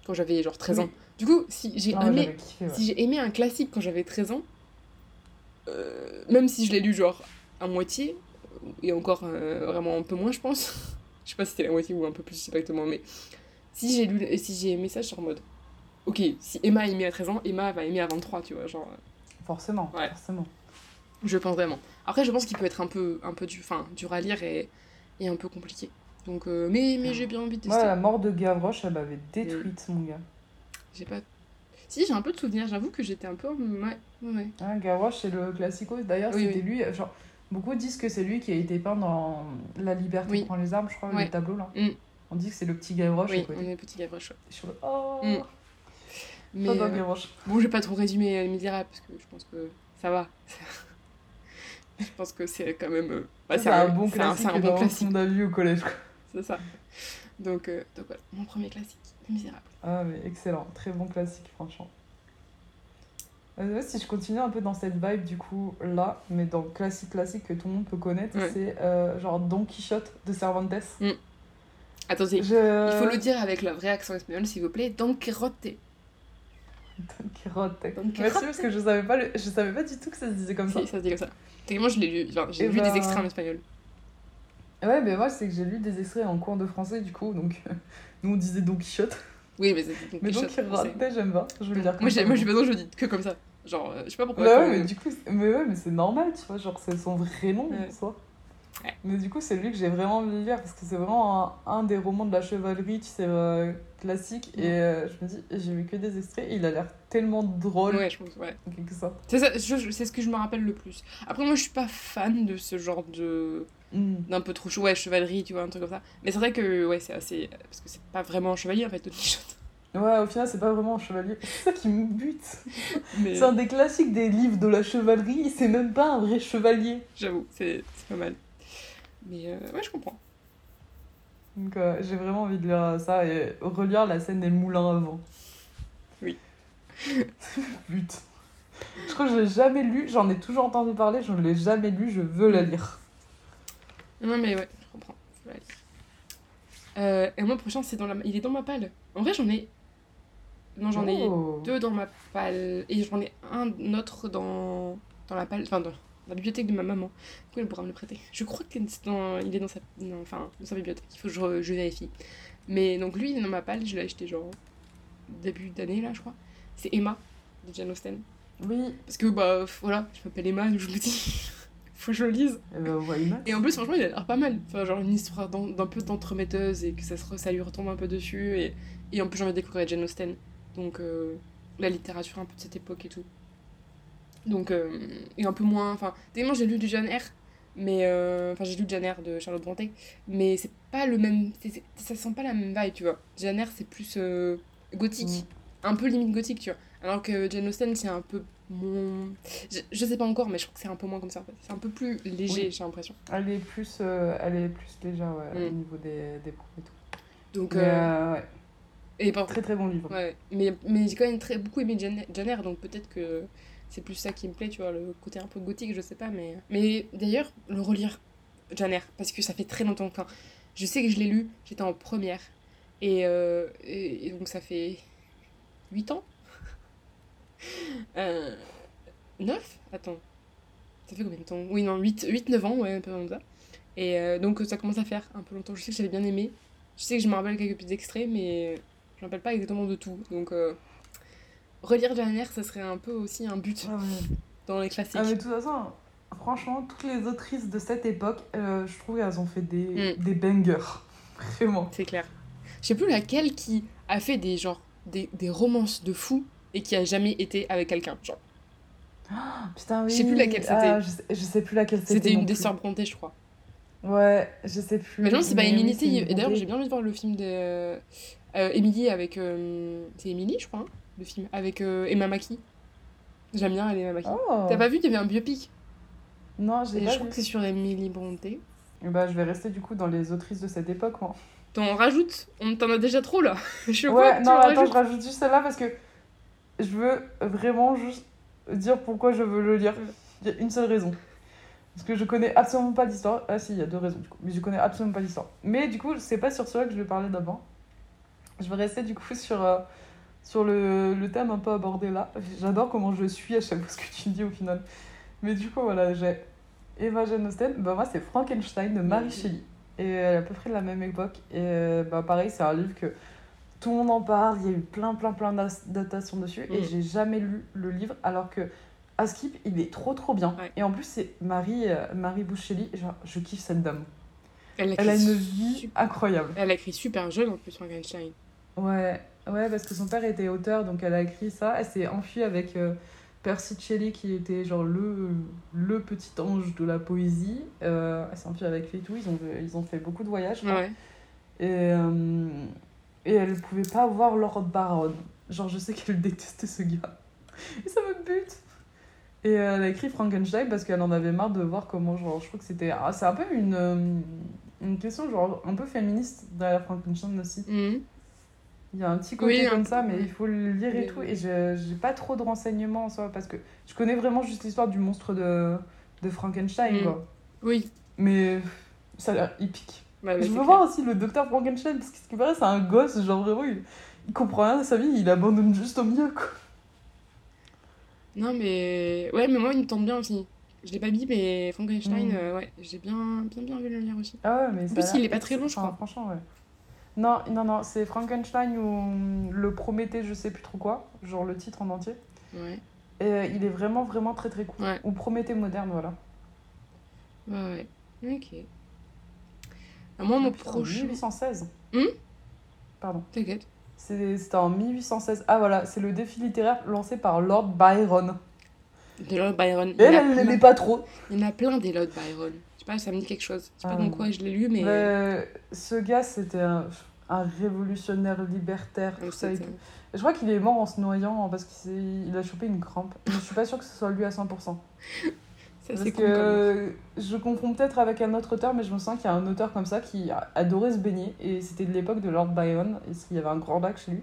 quand j'avais genre 13 ans. Du coup, si j'ai Ah, aimé, j'avais kiffé, ouais. si j'ai aimé un classique quand j'avais 13 ans, euh, même si je l'ai lu genre à moitié, et encore euh, vraiment un peu moins, je pense. je sais pas si c'était la moitié ou un peu plus, je sais pas exactement, mais si j'ai lu, si j'ai aimé ça, je suis en mode, ok, si Emma a aimé à 13 ans, Emma va aimer à 23, tu vois, genre. Forcément, Ouais. forcément. Je pense vraiment. Après, je pense qu'il peut être un peu, un peu du, enfin, dur à lire et, et un peu compliqué. Donc, euh, mais, mais j'ai bien envie de Moi, tester. la mort de Gavroche, elle m'avait détruite, mon gars. J'ai pas. Si, j'ai un peu de souvenirs. J'avoue que j'étais un peu. Ouais, ouais. Hein, Gavroche, c'est le classico. D'ailleurs, Oui, c'était oui. lui. Genre, beaucoup disent que c'est lui qui a été peint dans La Liberté Oui. prend les armes, je crois, Ouais. le tableau là. Mm. On dit que c'est le petit Gavroche Oui, on est petit Gavroche. ouais. Je suis oh, Mm. Mais j'adore euh, bon, je vais pas trop résumer Les Misérables parce que je pense que ça va. je pense que c'est quand même. euh, bah, c'est un bon c'est un- classique C'est un, bon classique, qu'on a vu au collège. c'est ça. Donc, euh, donc voilà, mon premier classique, Les Misérables. Ah, mais excellent. Très bon classique, franchement. Euh, si je continue un peu dans cette vibe, du coup, là, mais dans le classique classique que tout le monde peut connaître, Ouais. c'est euh, genre Don Quichotte de Cervantes. Attendez, Je... il faut le dire avec le vrai accent espagnol, s'il vous plaît. Don Quijote. Don Quijote. Don Merci parce que je savais pas, le... je savais pas du tout que ça se disait comme ça. Si, ça se dit comme ça. Techniquement, je l'ai lu. Enfin, j'ai Eh vu ben- des extraits en espagnol. Ouais, mais moi, c'est que j'ai lu des extraits en cours de français, du coup, donc nous on disait Don Quichotte. Oui, mais c'est Don Mais Don c'est- j'aime pas. Je veux le dire Moi, comme j'ai, ça. moi, j'ai besoin, je le dis que comme ça. Genre, euh, je sais pas pourquoi. Bah ouais, mais du coup, mais ouais, mais c'est normal, tu vois, genre c'est son vrai nom Ouais. en soi. Mais du coup, c'est lui que j'ai vraiment envie de lire parce que c'est vraiment un, un des romans de la chevalerie, tu sais, euh, classique. Et euh, je me dis, j'ai vu que des extraits et il a l'air tellement drôle. Ouais, je pense, ouais. quelque sorte. C'est ça, c'est ce que je me rappelle le plus. Après, moi, je suis pas fan de ce genre de. Mm. d'un peu trop chaud, ouais, chevalerie, tu vois, un truc comme ça. Mais c'est vrai que, ouais, c'est assez. Parce que c'est pas vraiment un chevalier, en fait, Don Quichotte. Ouais, au final, c'est pas vraiment un chevalier. C'est ça qui me bute. Mais C'est un des classiques des livres de la chevalerie. C'est même pas un vrai chevalier. j'avoue, c'est c'est pas mal. Mais euh, ouais, je comprends. Donc, euh, j'ai vraiment envie de lire ça et relire la scène des moulins avant. Oui. But. Je crois que je l'ai jamais lu. J'en ai toujours entendu parler. Je ne l'ai jamais lu. Je veux la lire. Non, mais ouais, je comprends. Faut la lire. Euh, et moi, le prochain, c'est dans la... il est dans ma palle. En vrai, j'en ai. Non, j'en ai Oh. deux dans ma palle. Et j'en ai un autre dans, dans la palle. Enfin, dans la bibliothèque de ma maman. Du coup, elle pourra me le prêter. Je crois qu'il est dans, il est dans sa, non, enfin, dans sa bibliothèque. Il faut que je, je vérifie. Mais donc, lui, il est dans ma palle. Je l'ai acheté genre début d'année, là, je crois. C'est Emma de Jane Austen. Oui. Parce que, bah, voilà, je m'appelle Emma, donc je me dis, faut que je le lise. Eh ben, not Et en plus, franchement, il a l'air pas mal. Enfin, genre une histoire d'un peu d'entremetteuse et que ça, se, ça lui retombe un peu dessus. Et, et en plus, j'ai envie de découvrir Jane Austen. Donc, euh, la littérature un peu de cette époque et tout. Donc, euh, et un peu moins. Enfin, tellement j'ai lu du Jane Eyre, mais. euh, Enfin, j'ai lu Jane Eyre de Charlotte Brontë, mais c'est pas le même. c'est- c'est- ça sent pas la même vibe, tu vois. Jane Eyre, c'est plus euh, gothique. Un peu limite gothique, tu vois. Alors que Jane Austen, c'est un peu moins. Je, je sais pas encore, mais je crois que c'est un peu moins comme ça en fait. C'est un peu plus léger, Oui. j'ai l'impression. Elle est plus, euh, elle est plus légère ouais, au Mm. niveau des, des propos et tout. Donc, Mais, ouais, et par- très très bon livre. Ouais, mais, mais j'ai quand même très, beaucoup aimé Jane, Jane Eyre, donc peut-être que c'est plus ça qui me plaît, tu vois, le côté un peu gothique, je sais pas, mais... Mais d'ailleurs, le relire, Jane Eyre, parce que ça fait très longtemps que... je sais que je l'ai lu, j'étais en première, et, euh, et, donc ça fait 8 ans. Euh, 9 Attends, ça fait combien de temps? Oui, non, 8-9 ans, ouais, un peu comme ça. Et euh, donc ça commence à faire un peu longtemps, je sais que j'avais bien aimé, je sais que je me rappelle quelques petits extraits, mais je me rappelle pas exactement de tout, donc... euh, relire Jane Eyre, ça serait un peu aussi un but Ah, dans les classiques. Ah, mais de toute façon, franchement, toutes les autrices de cette époque, euh, je trouve qu'elles ont fait des, Mm. des bangers. Vraiment. C'est clair. Je sais plus laquelle qui a fait des genre des, des romances de fou et qui a jamais été avec quelqu'un. Genre, Putain, oui. Je sais plus laquelle Ah, je, sais, je sais plus laquelle c'était. c'était une des sœurs Brontë, je crois. Ouais, je sais plus. Mais non, c'est pas c'est et d'ailleurs, j'ai bien envie de voir le film de euh, Émilie avec. euh, c'est Émilie, je crois, hein, le film avec euh, Emma Mackey. J'aime bien elle Emma Mackey. Oh. T'as pas vu, il y avait un biopic? Non, j'ai pas je crois que c'est sur Émilie Brontë. Bah, je vais rester du coup dans les autrices de cette époque, moi. T'en rajoutes? On t'en a déjà trop là. je vois Ouais, tu non, en attends, rajoutes. je rajoute juste celle-là parce que je veux vraiment juste dire pourquoi je veux le lire. Il y a une seule raison. Parce que je connais absolument pas l'histoire. Ah si, il y a deux raisons du coup. Mais je connais absolument pas l'histoire. Mais du coup, c'est pas sur cela que je vais parler d'abord. Je vais rester du coup sur, euh, sur le, le thème un peu abordé là. J'adore comment je suis à chaque fois ce que tu dis au final. Mais du coup, voilà, j'ai Eva Jane Austen. Bah, moi, c'est Frankenstein de Mary. Shelley. Et elle est à peu près de la même époque. Et euh, bah, pareil, c'est un livre que tout le monde en parle. Il y a eu plein, plein, plein d'adaptations dessus. Et Mhm. j'ai jamais lu le livre. Alors que à Skip, il est trop, trop bien. Ouais. Et en plus, c'est Marie, euh, Marie Bouchelli. Genre, je kiffe cette dame. Elle a Elle a écrit une vie incroyable. Elle a écrit super jeune en plus, Frankenstein. Ouais, ouais, parce que son père était auteur, donc elle a écrit ça. Elle s'est enfuie avec euh, Percy Shelley, qui était genre le, le petit ange de la poésie. Euh, elle s'est enfuie avec lui et tout. Ils ont, ils ont fait beaucoup de voyages. Ouais. Et, euh, et elle pouvait pas voir Lord Baron. Genre, je sais qu'elle détestait ce gars. Et ça me bute. Et elle a écrit Frankenstein parce qu'elle en avait marre de voir comment, genre, je crois que c'était. ah, c'est un peu une, euh, une question, genre, un peu féministe derrière Frankenstein aussi. Mhm. Il y a un petit côté Oui, comme ça, mais il faut le lire et tout. Et je j'ai pas trop de renseignements en soi parce que je connais vraiment juste l'histoire du monstre de, de Frankenstein, Mm. quoi. Oui. Mais ça a l'air épique. Bah, bah, je veux clair. voir aussi le docteur Frankenstein parce que ce qui paraît, c'est un gosse, genre vraiment, il, il comprend rien de sa vie, il abandonne juste au milieu, quoi. Non, mais. Ouais, mais moi, il me tente bien aussi. Je l'ai pas mis, mais Frankenstein, Mm. euh, ouais, j'ai bien, bien, bien de le lire aussi. Ah ouais, mais ça plus, il est pas très long, je crois. Franchement, ouais. Non, non, non, c'est Frankenstein ou le Prométhée, je sais plus trop quoi, genre le titre en entier. Ouais. Et euh, il est vraiment, vraiment très très cool. Ouais. Ou Prométhée moderne, voilà. Ouais, ouais. Ok. Ah, Moi, mon prochain. 1816. Hmm? Pardon. T'inquiète. C'était en 1816. Ah voilà, c'est le défi littéraire lancé par Lord Byron. De Lord Byron. Elle, elle l'aimait pas trop. Il y en a plein des Lord Byron. Je sais pas, ça me dit quelque chose. Je sais pas dans quoi je l'ai lu, mais. Mais ce gars, c'était un, un révolutionnaire libertaire. Tout ça et tout. Je crois qu'il est mort en se noyant parce qu'il a chopé une crampe. Mais je suis pas sûre que ce soit lui à 100%. Ça, Parce que je confonds peut-être avec un autre auteur, mais je me sens qu'il y a un auteur comme ça qui adorait se baigner. Et c'était de l'époque de Lord Byron. Et il y avait un grand lac chez lui.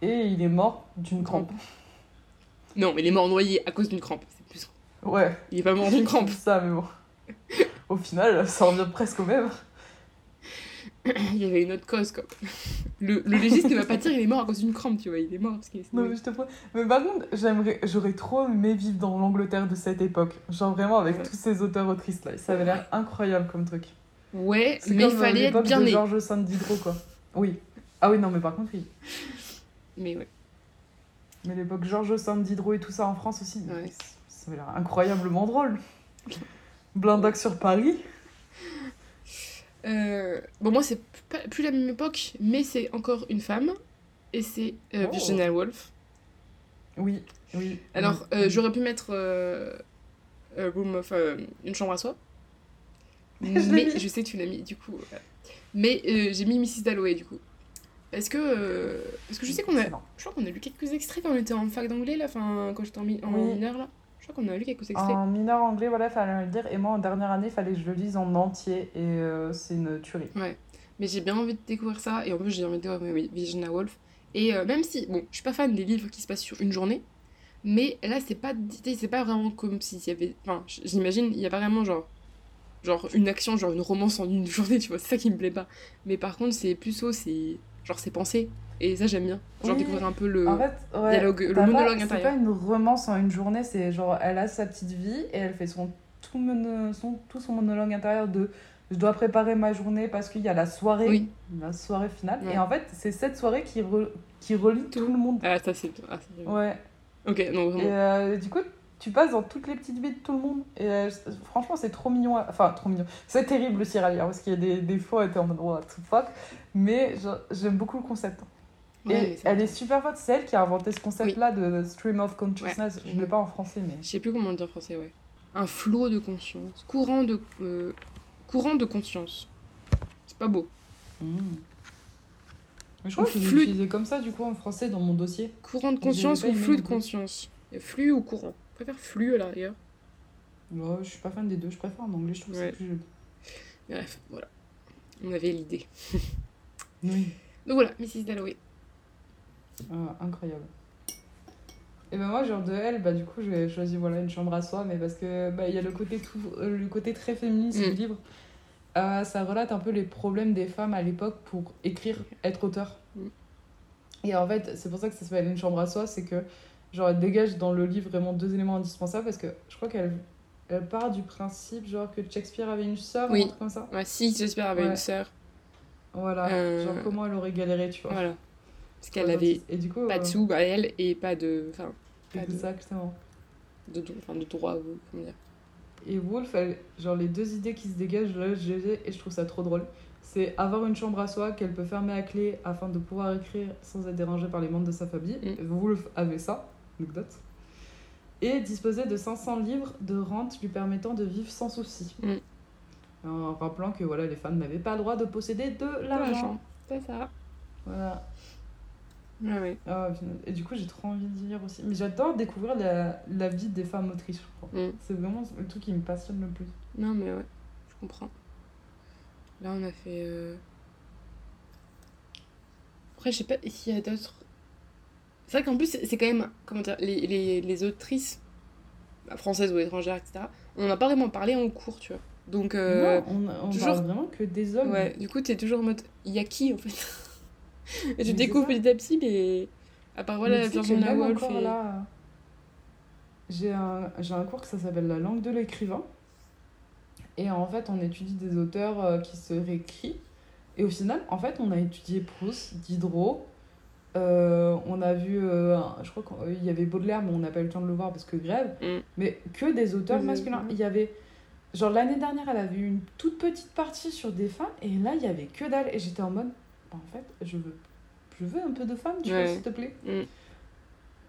Et il est mort d'une crampe. Non, mais il est mort noyé à cause d'une crampe. C'est plus. Ouais, Il est pas mort d'une crampe. ça, mais bon. Au final, ça revient presque au même. Il y avait une autre cause, quoi. Le, le légiste ne va pas dire il est mort à cause d'une crampe, tu vois. Il est mort parce qu'il est. Non, mais je te. Mais par contre, j'aimerais, j'aurais trop aimé vivre dans l'Angleterre de cette époque. Genre vraiment avec Ouais. tous ces auteurs-autrices là. Ça avait l'air incroyable comme truc. Ouais, mais il euh, fallait être l'époque bien de né. Georges Sand Diderot, quoi. Oui. Ah oui, non, mais par contre, oui. Mais ouais. Mais l'époque Georges Sand Diderot et tout ça en France aussi. Ouais. Ça avait l'air incroyablement drôle. Blindac sur Paris. Euh, Bon, moi, c'est plus la même époque, mais c'est encore une femme. Et c'est euh, Oh. Virginia Woolf. Oui, oui. Alors, oui, euh, oui. j'aurais pu mettre euh, euh, Room of, une chambre à soi. Mais je sais que tu l'as mis, du coup. Mais j'ai mis Mrs. Dalloway, du coup. Parce que, parce que je sais qu'on a. Je crois qu'on a lu quelques extraits quand on était en fac d'anglais, là, enfin, quand j'étais en, mi- en Oui. mineur, là. Je crois qu'on a lu quelques extraits. En mineur anglais, voilà, fallait le dire. Et moi, en dernière année, fallait que je le lise en entier. Et euh, c'est une tuerie. Mais j'ai bien envie de découvrir ça, et en plus j'ai envie de découvrir oui, Virginia Woolf. Et euh, même si, bon, je suis pas fan des livres qui se passent sur une journée, mais là c'est pas, c'est pas vraiment comme s'il y avait, enfin, j'imagine, il y a pas vraiment genre, genre une action, genre une romance en une journée, tu vois, c'est ça qui me plaît pas. Mais par contre c'est plus haut, c'est genre c'est pensé, et ça j'aime bien, genre Oui. découvrir un peu le En fait, ouais, dialogue, le t'as pas- monologue C'est intérieur. pas une romance en une journée, c'est genre elle a sa petite vie et elle fait son tout, mono- son, tout son monologue intérieur de je dois préparer ma journée parce qu'il y a la soirée, Oui. la soirée finale. Ouais. Et en fait, c'est cette soirée qui, re- qui relie tout le monde. Ah ça c'est, ah. Ouais. Ok, non Et vraiment. euh, du coup, tu passes dans toutes les petites vies de tout le monde. Et euh, franchement, c'est trop mignon. à- Enfin, trop mignon. C'est terrible aussi lire parce qu'il y a des, des fois, était en mode what the fuck. Mais j'aime beaucoup le concept. Ouais, et elle est super forte. C'est elle qui a inventé ce concept-là de stream of consciousness. Ouais. Je ne l'ai pas en français, mais. Je sais plus comment le dire en français, ouais. Un flot de conscience, courant de, euh, courant de conscience. C'est pas beau. Mais je crois que je l'ai flux- utilisé comme ça, du coup, en français dans mon dossier. Courant de conscience ou flux de conscience Flux ou courant préfère flux à l'arrière. Ouais, je suis pas fan des deux. Je préfère en anglais, je trouve que c'est plus joli. Bref, voilà. On avait l'idée. Oui. Donc voilà, Mrs. Dalloway. Ah, incroyable. Et ben moi, genre de elle, bah du coup, j'ai choisi voilà, une chambre à soi, mais parce que bah, il y a le côté, tout, euh, le côté très féministe Mm. du livre. Euh, ça relate un peu les problèmes des femmes à l'époque pour écrire, être auteur. Mm. Et en fait, c'est pour ça que ça s'appelle une chambre à soi, c'est que genre elle dégage dans le livre vraiment deux éléments indispensables parce que je crois qu'elle elle part du principe genre que Shakespeare avait une sœur Oui. ou un truc comme ça. Ouais, si, j'espère, avait Ouais. une sœur. Voilà, Euh, genre comment elle aurait galéré, tu vois. Voilà. Parce qu'elle Ouais, avait Et du coup, pas euh, de sous à elle et pas de. Enfin, pas Exactement. de, de, enfin, de droit. Comment dire Et Wolf, elle- genre les deux idées qui se dégagent, là, je les ai et je trouve ça trop drôle. C'est avoir une chambre à soi qu'elle peut fermer à clé afin de pouvoir écrire sans être dérangée par les membres de sa famille. Mm. Wolf avait ça, anecdote. Et disposer de 500 livres de rente lui permettant de vivre sans souci. Mm. En rappelant que voilà, les femmes n'avaient pas le droit de posséder de l'argent. C'est ça. Voilà. Ouais, ouais. Ah, punaise. et du coup, j'ai trop envie de lire aussi. Mais j'adore découvrir la, la vie des femmes je crois. Mm. C'est vraiment le truc qui me passionne le plus. Non, mais ouais, je comprends. Là, on a fait. euh, Après, je sais pas s'il y a d'autres. C'est vrai qu'en plus, c'est quand même. Comment dire Les, les, les autrices, bah, françaises ou étrangères, etc., on n'en a pas vraiment parlé en cours, tu vois. Donc, euh, non, on, on toujours- parle vraiment que des hommes. ouais, du coup, t'es toujours en mode. Il y a qui, en fait? Et tu Mais découvres petit à petit, mais. À part voilà, Virginia Woolf et. là, j'ai un, j'ai un cours que ça s'appelle la langue de l'écrivain. Et en fait, on étudie des auteurs euh, qui se réécrivent. Et au final, en fait, on a étudié Proust, Diderot. Euh, on a vu, euh, je crois qu'il y avait Baudelaire, mais on n'a pas eu le temps de le voir parce que grève. Mm. Mais que des auteurs masculins. Il y avait Genre l'année dernière, elle avait eu une toute petite partie sur des femmes et là, il y avait que dalle. Et j'étais en mode, bah, en fait, je veux, je veux un peu de femmes, tu vois, s'il te plaît. Mm.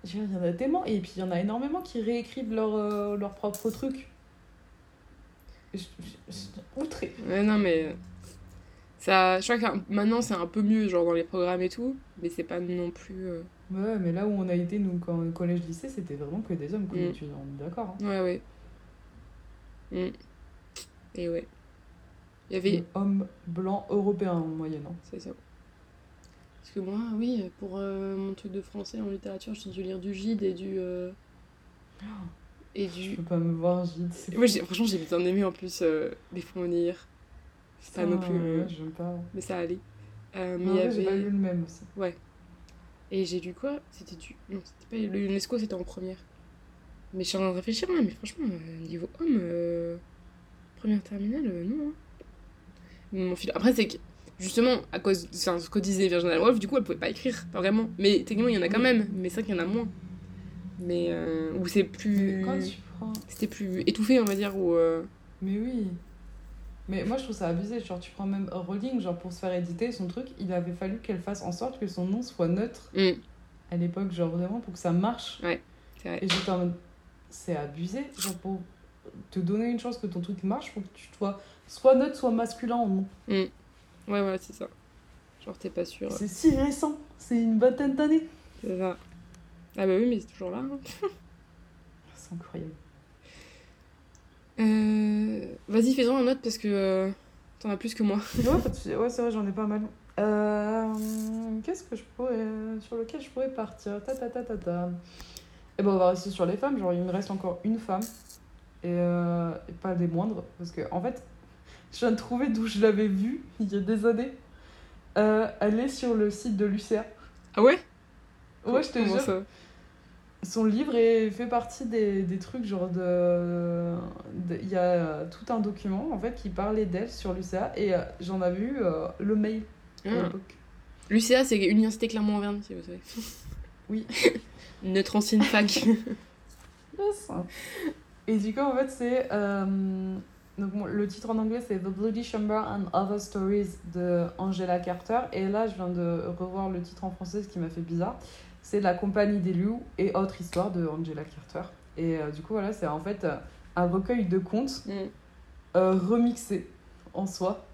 Il y en a tellement. Et puis il y en a énormément qui réécrivent leur, euh, leur propre truc. Et Je je- je suis outrée. Ouais, non, mais. Ça, je crois que maintenant c'est un peu mieux, genre dans les programmes et tout, mais c'est pas non plus. euh, Ouais, mais là où on a été, nous, quand collège-lycée, c'était vraiment que des hommes, quoi. Mm. Tu on est d'accord. hein. Ouais, ouais. Mm. Et ouais. Il y avait. Hommes blancs européens en moyenne. hein. C'est ça. Parce que moi, oui, pour euh, mon truc de français en littérature, j'ai dû lire du Gide et du. euh, Et Je du. peux pas me voir, Gide. Ouais, franchement, j'ai bien aimé en plus euh, les fournir, pas non plus, euh, ouais, pas. mais ça allait. Euh, mais Mais il y vrai, j'ai pas avait. lu le même aussi. Et j'ai lu quoi? C'était du. Non, c'était pas. Le UNESCO, c'était en première. Mais je suis en train de réfléchir, hein, mais franchement, euh, niveau homme, euh, première terminale, non. hein. Mon fil- Après, c'est que, justement, à cause de enfin, ce que disait Virginia Woolf, du coup, elle pouvait pas écrire, pas vraiment. Mais techniquement, il y en a quand même, mais c'est vrai qu'il y en a moins. Mais. Où c'est plus. Mais quand tu prends. C'était plus étouffé, on va dire, ou. Mais oui. Mais moi, je trouve ça abusé. Genre, tu prends même Rowling, genre, pour se faire éditer son truc, il avait fallu qu'elle fasse en sorte que son nom soit neutre hum, à l'époque, genre, vraiment, pour que ça marche. c'est vrai. Et j'étais en mode, c'est abusé. Genre, pour te donner une chance que ton truc marche, faut que tu sois soit neutre, soit masculin en nom. Ouais, voilà, c'est ça. Genre, t'es pas sûr. C'est si récent. C'est une vingtaine d'années. C'est ça. Ah bah oui, mais c'est toujours là. hein. C'est incroyable. Euh... Vas-y, fais-en un autre parce que euh, t'en as plus que moi. Ouais, ouais c'est vrai, j'en ai pas mal. Euh, Qu'est-ce que je pourrais. Sur lequel je pourrais partir? Ta ta ta ta ta. Et ben, on va rester sur les femmes. Genre, il me reste encore une femme. Et, et pas des moindres. Parce que, en fait, je viens de trouver d'où je l'avais vue il y a des années. Elle est sur le site de Lucia. Ah ouais? Ouais, je te jure. ça? Son livre est, fait partie des, des trucs genre de... Il y a tout un document en fait qui parlait d'elle sur Lucia et euh, j'en avais eu euh, le mail à Ah. l'époque. L'UCA, c'est Université Clermont-Auvergne, si vous savez. Oui. Notre ancienne fac. Yes. Et du coup en fait c'est... euh, donc bon, le titre en anglais c'est The Bloody Chamber and Other Stories de Angela Carter et là je viens de revoir le titre en français ce qui m'a fait bizarre. C'est La compagnie des loups et autre histoire de Angela Carter. Et euh, du coup voilà c'est en fait euh, un recueil de contes Mm. euh, remixé en soi.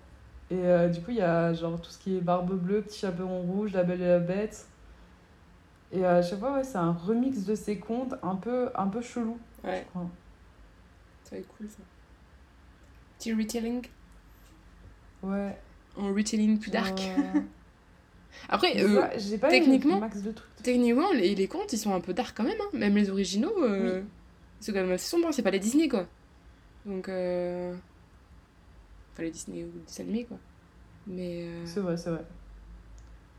Et du coup, il y a genre tout ce qui est Barbe Bleue, Petit Chaperon Rouge, La Belle et la Bête. Et à chaque fois, ouais, c'est un remix de ces contes un peu, un peu chelou. Ouais, je crois. ça va être cool ça. Petit retelling Ouais. en retelling plus dark. Euh, Après, euh, ça, j'ai pas techniquement- eu max de trucs. techniquement, les, les contes ils sont un peu dark quand même. Hein. Même les originaux, euh, c'est quand même assez sombre. hein. C'est pas les Disney quoi. Donc. Euh... Enfin, les Disney ou les animés quoi. Mais. euh, C'est vrai, c'est vrai.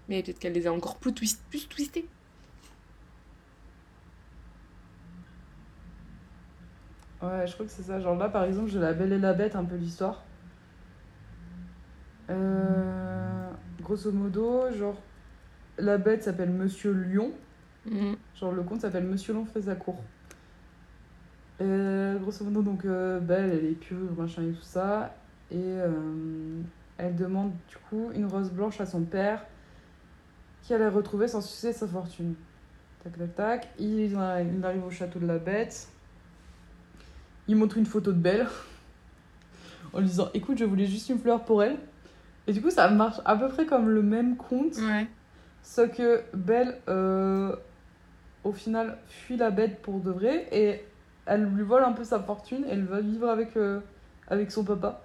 Mais peut-être qu'elle les a encore plus, twist, plus twistés. Ouais, je crois que c'est ça. Genre là, par exemple, j'ai La Belle et la Bête, un peu l'histoire. Euh, grosso modo, genre, la bête s'appelle Monsieur Lion. Mhm. Genre le conte s'appelle Monsieur Long fait sa cour. Euh, grosso modo, donc euh, Belle, elle est pure, machin et tout ça. Et euh, elle demande du coup une rose blanche à son père qui allait retrouver sans succès sa fortune. Tac, tac, tac. Il, il arrive au château de la bête. Il montre une photo de Belle en lui disant Écoute, je voulais juste une fleur pour elle. Et du coup, ça marche à peu près comme le même conte. Ouais. Sauf que Belle, euh, au final, fuit la bête pour de vrai et elle lui vole un peu sa fortune et elle va vivre avec, euh, avec son papa.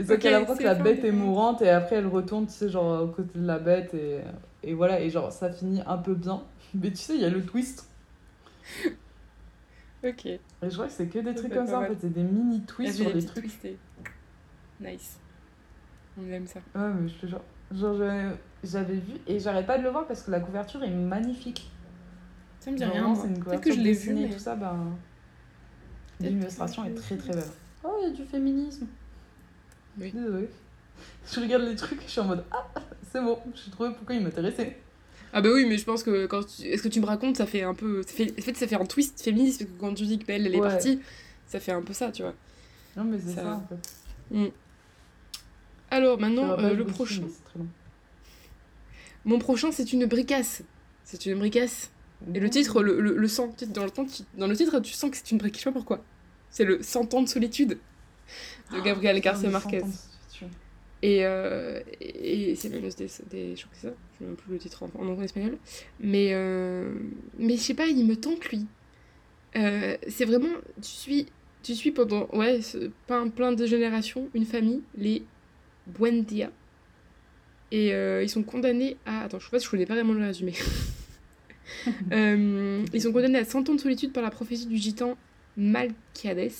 Et c'est Ok, qu'elle apprend que la bête est mourante et après elle retourne, tu sais, genre aux côtés de la bête et, et voilà, et genre ça finit un peu bien. Mais tu sais, il y a le twist. Ok. Et je crois que c'est que des trucs comme ça en fait, c'est des mini twists sur des trucs. twistés. Nice. On aime ça. Ouais, mais je te jure. Genre, j'avais- vu et j'arrête pas de le voir parce que la couverture est magnifique. Ça me dit rien. c'est une Peut-être couverture que je l'ai vu, mais. tout ça, ben. Peut-être L'illustration est je très très belle. Oh, il y a du féminisme. Oui. Désolée. Je regarde les trucs et je suis en mode Ah, c'est bon, j'ai trouvé pourquoi il m'intéressait. Ah bah oui, mais je pense que quand tu... est-ce que tu me racontes, ça fait un peu, ça fait... en fait, ça fait un twist féministe parce que quand tu dis que Belle elle est Ouais. partie, ça fait un peu ça, tu vois. Non, mais c'est Ça- ça, en fait. Alors maintenant, euh, le prochain. très long. Mon prochain, c'est une bricasse. C'est une bricasse. Et le titre le, le, le sais, Dans le, temps, tu- dans le titre, tu sens que c'est une bricasse. Je sais pas pourquoi. C'est le 100 ans de solitude de Gabriel Ah, Garcia mais Marquez. 100 ans de solitude. Et, euh, et et c'est même des, des. Je crois que c'est ça. Je ne sais même plus le titre en, en anglais espagnol. Mais, euh, mais je sais pas, il me tente lui. Euh, c'est vraiment. Tu suis, tu suis pendant. Ouais, plein, plein de générations, une famille, les Buendia. Et euh, ils sont condamnés à. Attends, je sais pas si je connais pas vraiment le résumé. Euh, ils sont condamnés à 100 ans de solitude par la prophétie du gitan Malkiades.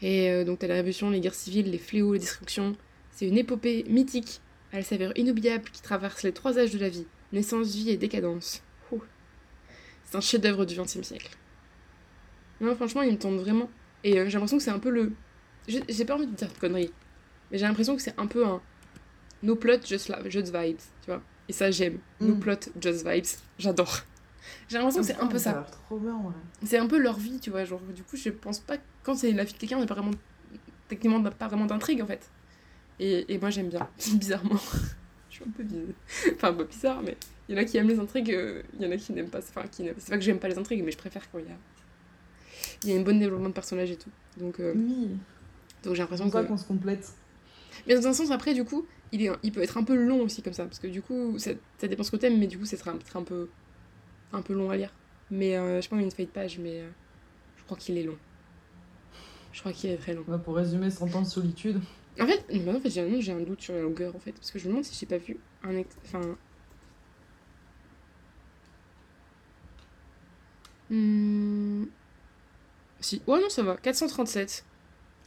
Et euh, donc, t'as la révolution, les guerres civiles, les fléaux, les destructions. C'est une épopée mythique à la saveur inoubliable qui traverse les trois âges de la vie naissance, vie et décadence. C'est un chef-d'œuvre du XXe siècle. Non, franchement, il me tente vraiment. Et euh, j'ai l'impression que c'est un peu le. J'ai pas envie de dire de conneries, mais j'ai l'impression que c'est un peu un. No plot, just, la- just vibes, tu vois. Et ça, j'aime. No Mm. plot, just vibes. J'adore. J'ai l'impression que c'est un peu Ça ouais. C'est un peu leur vie, tu vois. Genre, du coup, je pense pas. Quand c'est la vie de quelqu'un, il n'y a pas vraiment. Techniquement, pas vraiment d'intrigue, en fait. Et, et moi, j'aime bien. Bizarrement. je suis un peu bizarre. Enfin, un peu bizarre, mais il y en a qui aiment les intrigues, euh, il y en a qui n'aiment pas. Enfin, qui n'aiment- c'est pas que j'aime pas les intrigues, mais je préfère quand il y a. Il y a une bonne développement de personnage et tout. Donc, euh, Oui, donc j'ai l'impression que. qu'on se complète. Mais dans un sens, après, du coup, il, est, il peut être un peu long aussi, comme ça. Parce que du coup, ça, ça dépend ce que t'aimes, mais du coup, ça sera peut-être un peu, un peu long à lire. Mais euh, je sais pas combien il fait de pages, mais euh, je crois qu'il est long. Je crois qu'il est très long. Pour résumer, 100 ans de solitude. En fait, non, en fait j'ai un, doute sur la longueur, en fait. Parce que je me demande si j'ai pas vu un... ex- Enfin... Hmm... Si. Ouais, non, ça va. 437.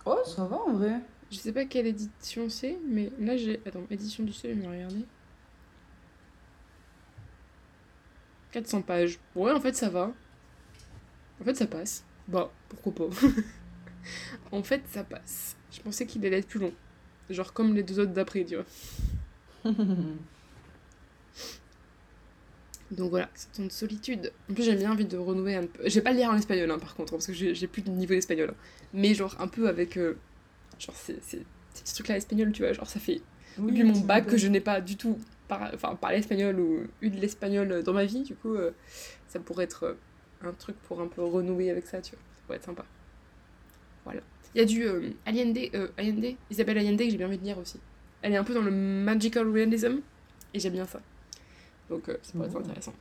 Oh, ça va en vrai. Je sais pas quelle édition c'est, mais là j'ai. Attends, édition du seuil, je vais regarder. 400 pages. Ouais, en fait, ça va. En fait, ça passe. Bah, pourquoi pas. en fait, ça passe. Je pensais qu'il allait être plus long. Genre comme les deux autres d'après, tu vois. Donc voilà, c'est une solitude. En plus, j'ai bien envie de renouer un peu. Je vais pas le lire en espagnol, hein, par contre, hein, parce que j'ai j'ai plus de niveau d'espagnol. hein. Mais genre, un peu avec. euh, genre, c'est c'est- ces petits trucs-là espagnol, tu vois. Genre, ça fait Oui, depuis mon bac que je n'ai pas du tout par... enfin, parlé espagnol ou eu de l'espagnol dans ma vie. Du coup, euh, ça pourrait être euh, un truc pour un peu renouer avec ça, tu vois. Ça pourrait être sympa. Voilà. Il y a du euh, Allende, euh, Allende, Isabelle Allende, que j'ai bien envie de lire aussi. Elle est un peu dans le magical realism, et j'aime bien ça. Donc, euh, ça pourrait être intéressant.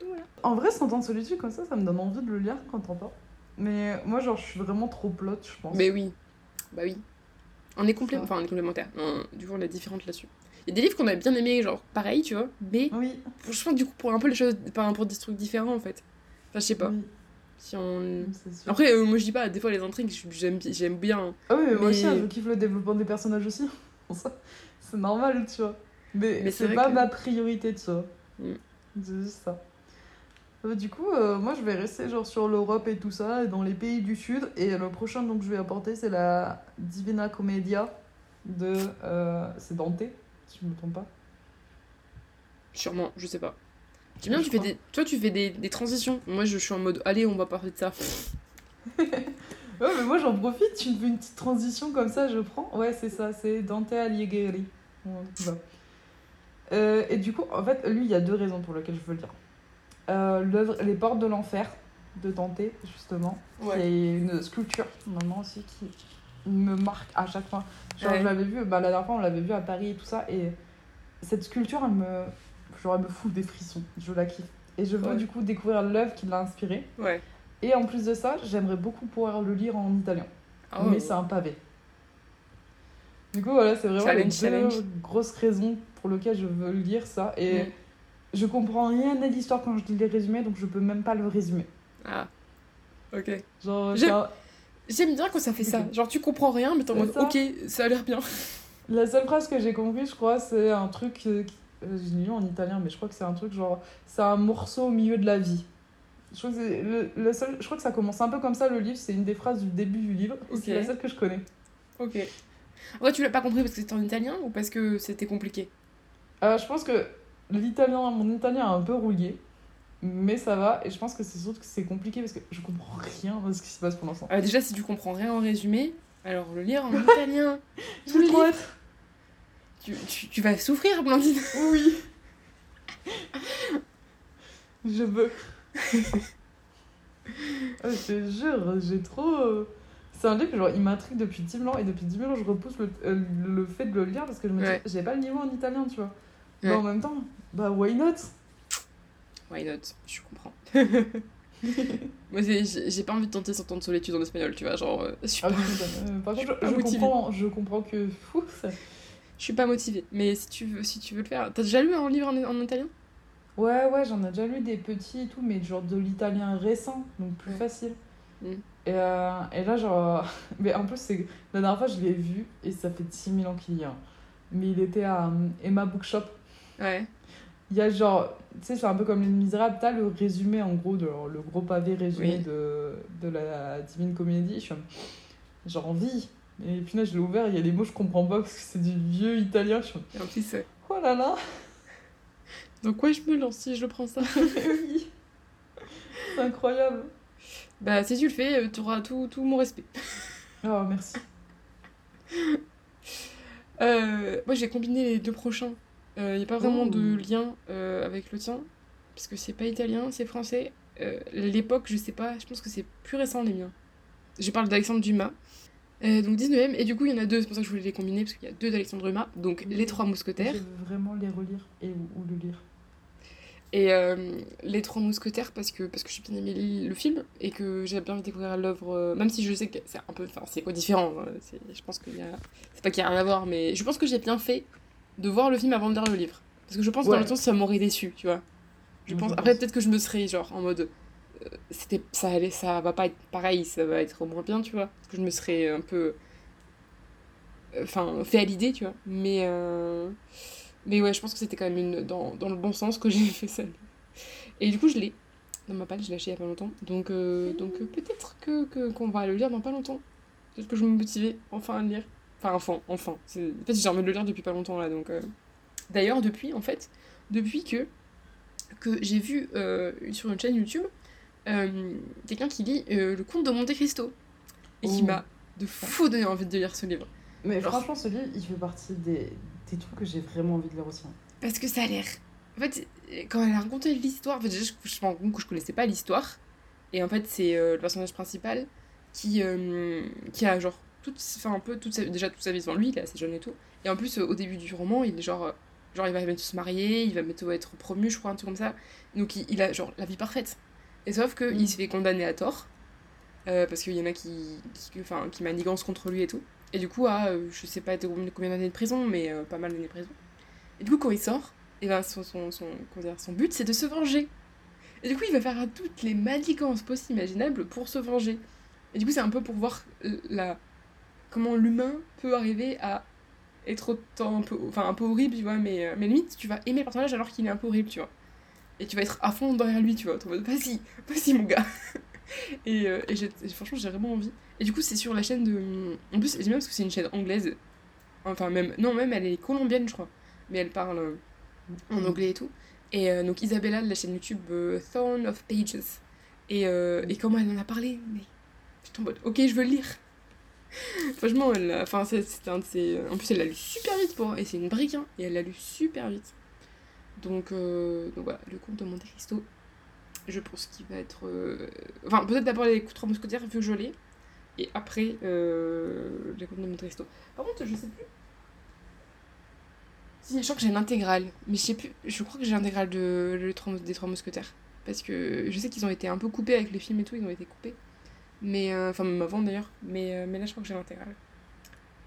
Donc, voilà. En vrai, 100 ans de solitude, comme ça, ça me donne envie de le lire quand t'entends. Mais moi, genre, je suis vraiment trop plot, je pense. Mais oui, bah oui. On est complé... Enfin, on est complémentaires. On- Du coup, on est différentes là-dessus. Il y a des livres qu'on a bien aimés, genre pareil, tu vois, mais Oui. je pense du coup pour un peu les choses, par pour des trucs différents en fait. Enfin, je sais pas. oui, Si on... Après, euh, moi je dis pas, des fois les intrigues, j'aime j'aime bien. Ah oui, mais moi aussi, hein, je kiffe le développement des personnages aussi. C'est normal, tu vois. Mais, Mais c'est pas que- ma priorité, tu vois. Mm. C'est juste ça. Euh, Du coup, euh, moi, je vais rester genre sur l'Europe et tout ça, et dans les pays du Sud. Et le prochain donc je vais apporter, c'est la Divina Commedia de... euh, c'est Dante, si je me trompe pas. Sûrement, je sais pas. J'aime bien, tu fais des... toi tu fais des, des transitions. Moi je suis en mode, allez, on va parler de ça. Ouais, mais moi, j'en profite, tu me fais une petite transition comme ça, je prends. Ouais, c'est ça, c'est Dante Alighieri. Ouais, et du coup, en fait, lui, il y a deux raisons pour lesquelles je veux le lire. Euh, l'œuvre Les Portes de l'Enfer de Dante, justement, qui est une sculpture, normalement aussi, qui me marque à chaque fois. Genre, Ouais. je l'avais vu, bah, la dernière fois, on l'avait vu à Paris et tout ça, et cette sculpture, elle me, genre, elle me fout des frissons. Je la kiffe. Et je veux Ouais. du coup découvrir l'œuvre qui l'a inspirée. Ouais. Et en plus de ça, j'aimerais beaucoup pouvoir le lire en italien. Oh. Mais c'est un pavé. Du coup, voilà, c'est vraiment Challenge, les deux challenge. grosses raisons pour lesquelles je veux lire ça. Et Mm. Je comprends rien à l'histoire quand je lis les résumés, donc je peux même pas le résumer. Ah. Ok. Genre, J'aime- bien quand ça fait ça. Genre tu comprends rien, mais t'es en mode, ok, ça a l'air bien. la seule phrase que j'ai compris, je crois, c'est un truc. euh, Je lis en italien, mais je crois que c'est un truc genre. C'est un morceau au milieu de la vie. Je crois, que le, le seul, je crois que ça commence un peu comme ça le livre, c'est une des phrases du début du livre. C'est la seule que je connais. Ok. Ouais, tu l'as pas compris parce que c'était en italien ou parce que c'était compliqué? Euh, je pense que l'italien, mon italien est un peu rouillé. Mais ça va, et je pense que c'est surtout que c'est compliqué parce que je comprends rien de ce qui se passe pour l'instant. Ah, déjà, si tu comprends rien en résumé, alors le lire en italien, tout le livre, tu, tu, tu vas souffrir, Blandine. Oui. je veux. Ah, je te jure, j'ai trop. euh, C'est un livre, genre, il m'intrigue depuis 10 000 ans et depuis 10 000 ans, je repousse le, euh, le fait de le lire parce que je me dis, Ouais. j'ai pas le niveau en italien, tu vois. Ouais. Mais en même temps, bah, why not? Why not? Je comprends. Moi, j'ai pas envie de tenter 100 ans de solitude en espagnol, tu vois. Genre, euh, je suis Ah, pas, euh, Par je contre, comprends, je comprends que. Fou, ça- je suis pas motivée. Mais si tu veux, si tu veux le faire. T'as déjà lu un livre en, en italien? Ouais, ouais, j'en ai déjà lu des petits et tout, mais genre de l'italien récent, donc plus Ouais. facile. Mm. Et, euh, et là, genre. Mais en plus, c'est la dernière fois, je l'ai vu et ça fait 6000 ans qu'il y a. Mais il était à euh, Emma Bookshop. Ouais. Il y a genre. Tu sais, c'est un peu comme Les Misérables, t'as le résumé en gros, de, le gros pavé résumé Oui. de, de la Divine Comédie. Je suis J'ai envie. Et puis là, je l'ai ouvert, il y a des mots je comprends pas parce que c'est du vieux italien. Je suis en plus, euh, oh là là donc quoi je me lance si je prends ça Oui C'est incroyable Bah, si tu le fais, euh, t'auras tout, tout mon respect. Oh, merci. Euh, moi, j'ai combiné les deux prochains. Il n'y a pas vraiment de lien euh, avec le tien, parce que c'est pas italien, c'est français. Euh, L'époque, je sais pas, je pense que c'est plus récent les miens. Je parle d'Alexandre Dumas. Euh, donc 19ème, et du coup, il y en a deux, c'est pour ça que je voulais les combiner, parce qu'il y a deux d'Alexandre Dumas, donc Les Trois Mousquetaires. Je veux vraiment les relire et ou, le lire. Et euh, Les Trois Mousquetaires, parce que, parce que j'ai bien aimé le film, et que j'ai bien envie de découvrir l'œuvre, euh, même si je sais que c'est un peu. Enfin, c'est quoi différent euh, c'est- Je pense qu'il y a. C'est pas qu'il y a rien à voir, mais je pense que j'ai bien fait de voir le film avant de lire le livre. Parce que je pense que dans le temps, ça m'aurait déçu, tu vois. Je pense. Après, peut-être que je me serais, genre, en mode. euh, c'était ça allait ça va pas être pareil ça va être moins bien tu vois parce que je me serais un peu euh, enfin fait à l'idée tu vois mais euh, mais ouais je pense que c'était quand même une dans, dans le bon sens que j'ai fait ça et du coup je l'ai dans ma palle je l'ai acheté il y a pas longtemps donc donc peut-être que que- qu'on va le lire dans pas longtemps peut-être que je vais me motiver enfin à le lire enfin enfin enfin en fait j'ai envie de le lire depuis pas longtemps là donc euh. d'ailleurs depuis en fait depuis que que j'ai vu euh, sur une chaîne YouTube euh, quelqu'un qui lit le conte de Monte Cristo et qui Oh. m'a de fou donné envie de lire ce livre Mais franchement, ce livre, il fait partie des, des trucs que j'ai vraiment envie de lire aussi. hein. parce que ça a l'air en fait quand elle a raconté l'histoire en fait déjà je, je me rends compte que je connaissais pas l'histoire et en fait c'est le personnage principal qui qui a genre toute enfin un peu toute sa, déjà toute sa vie devant lui il est assez jeune et tout. Et en plus euh, au début du roman il est genre euh, genre il va bientôt se marier il va bientôt être promu je crois un truc comme ça. Donc il, il a genre la vie parfaite. Et sauf que Mm. il se fait condamner à tort euh, parce qu'il y en a qui qui enfin qui manigance contre lui et tout. Et du coup à je sais pas combien d'années de prison mais euh, pas mal d'années de prison. Et du coup quand il sort et ben son son son, dire, son but c'est de se venger. Et du coup il va faire toutes les manigances possibles imaginables pour se venger. Et du coup c'est un peu pour voir la comment l'humain peut arriver à être autant un peu enfin un peu horrible tu vois mais euh, mais limite tu vas aimer le personnage alors qu'il est un peu horrible tu vois. Et tu vas être à fond derrière lui tu vois tu vas vas-y vas-y mon gars. Et, euh, et franchement j'ai vraiment envie. Et du coup c'est sur la chaîne de en plus j'aime bien parce que c'est une chaîne anglaise enfin même non même elle est colombienne je crois mais elle parle euh, en anglais et tout. Et donc Isabella de la chaîne YouTube Thorn of Pages. Et, et comment elle en a parlé mais j'étais en mode ok je veux le lire franchement elle a- enfin c'est- un de ses en plus elle l'a lu super vite pour et c'est une brique hein, et elle l'a lu super vite. Donc, euh, donc voilà le conte de Monte Cristo je pense qu'il va être euh, enfin peut-être d'abord les trois mousquetaires vu que je l'ai et après euh, les de Monte Cristo. Par contre je sais plus. Si je crois que j'ai l'intégrale mais je sais plus je crois que j'ai l'intégrale de, des trois mousquetaires. Parce que je sais qu'ils ont été un peu coupés avec les films et tout ils ont été coupés mais euh, enfin même avant d'ailleurs mais, euh, mais là je crois que j'ai l'intégrale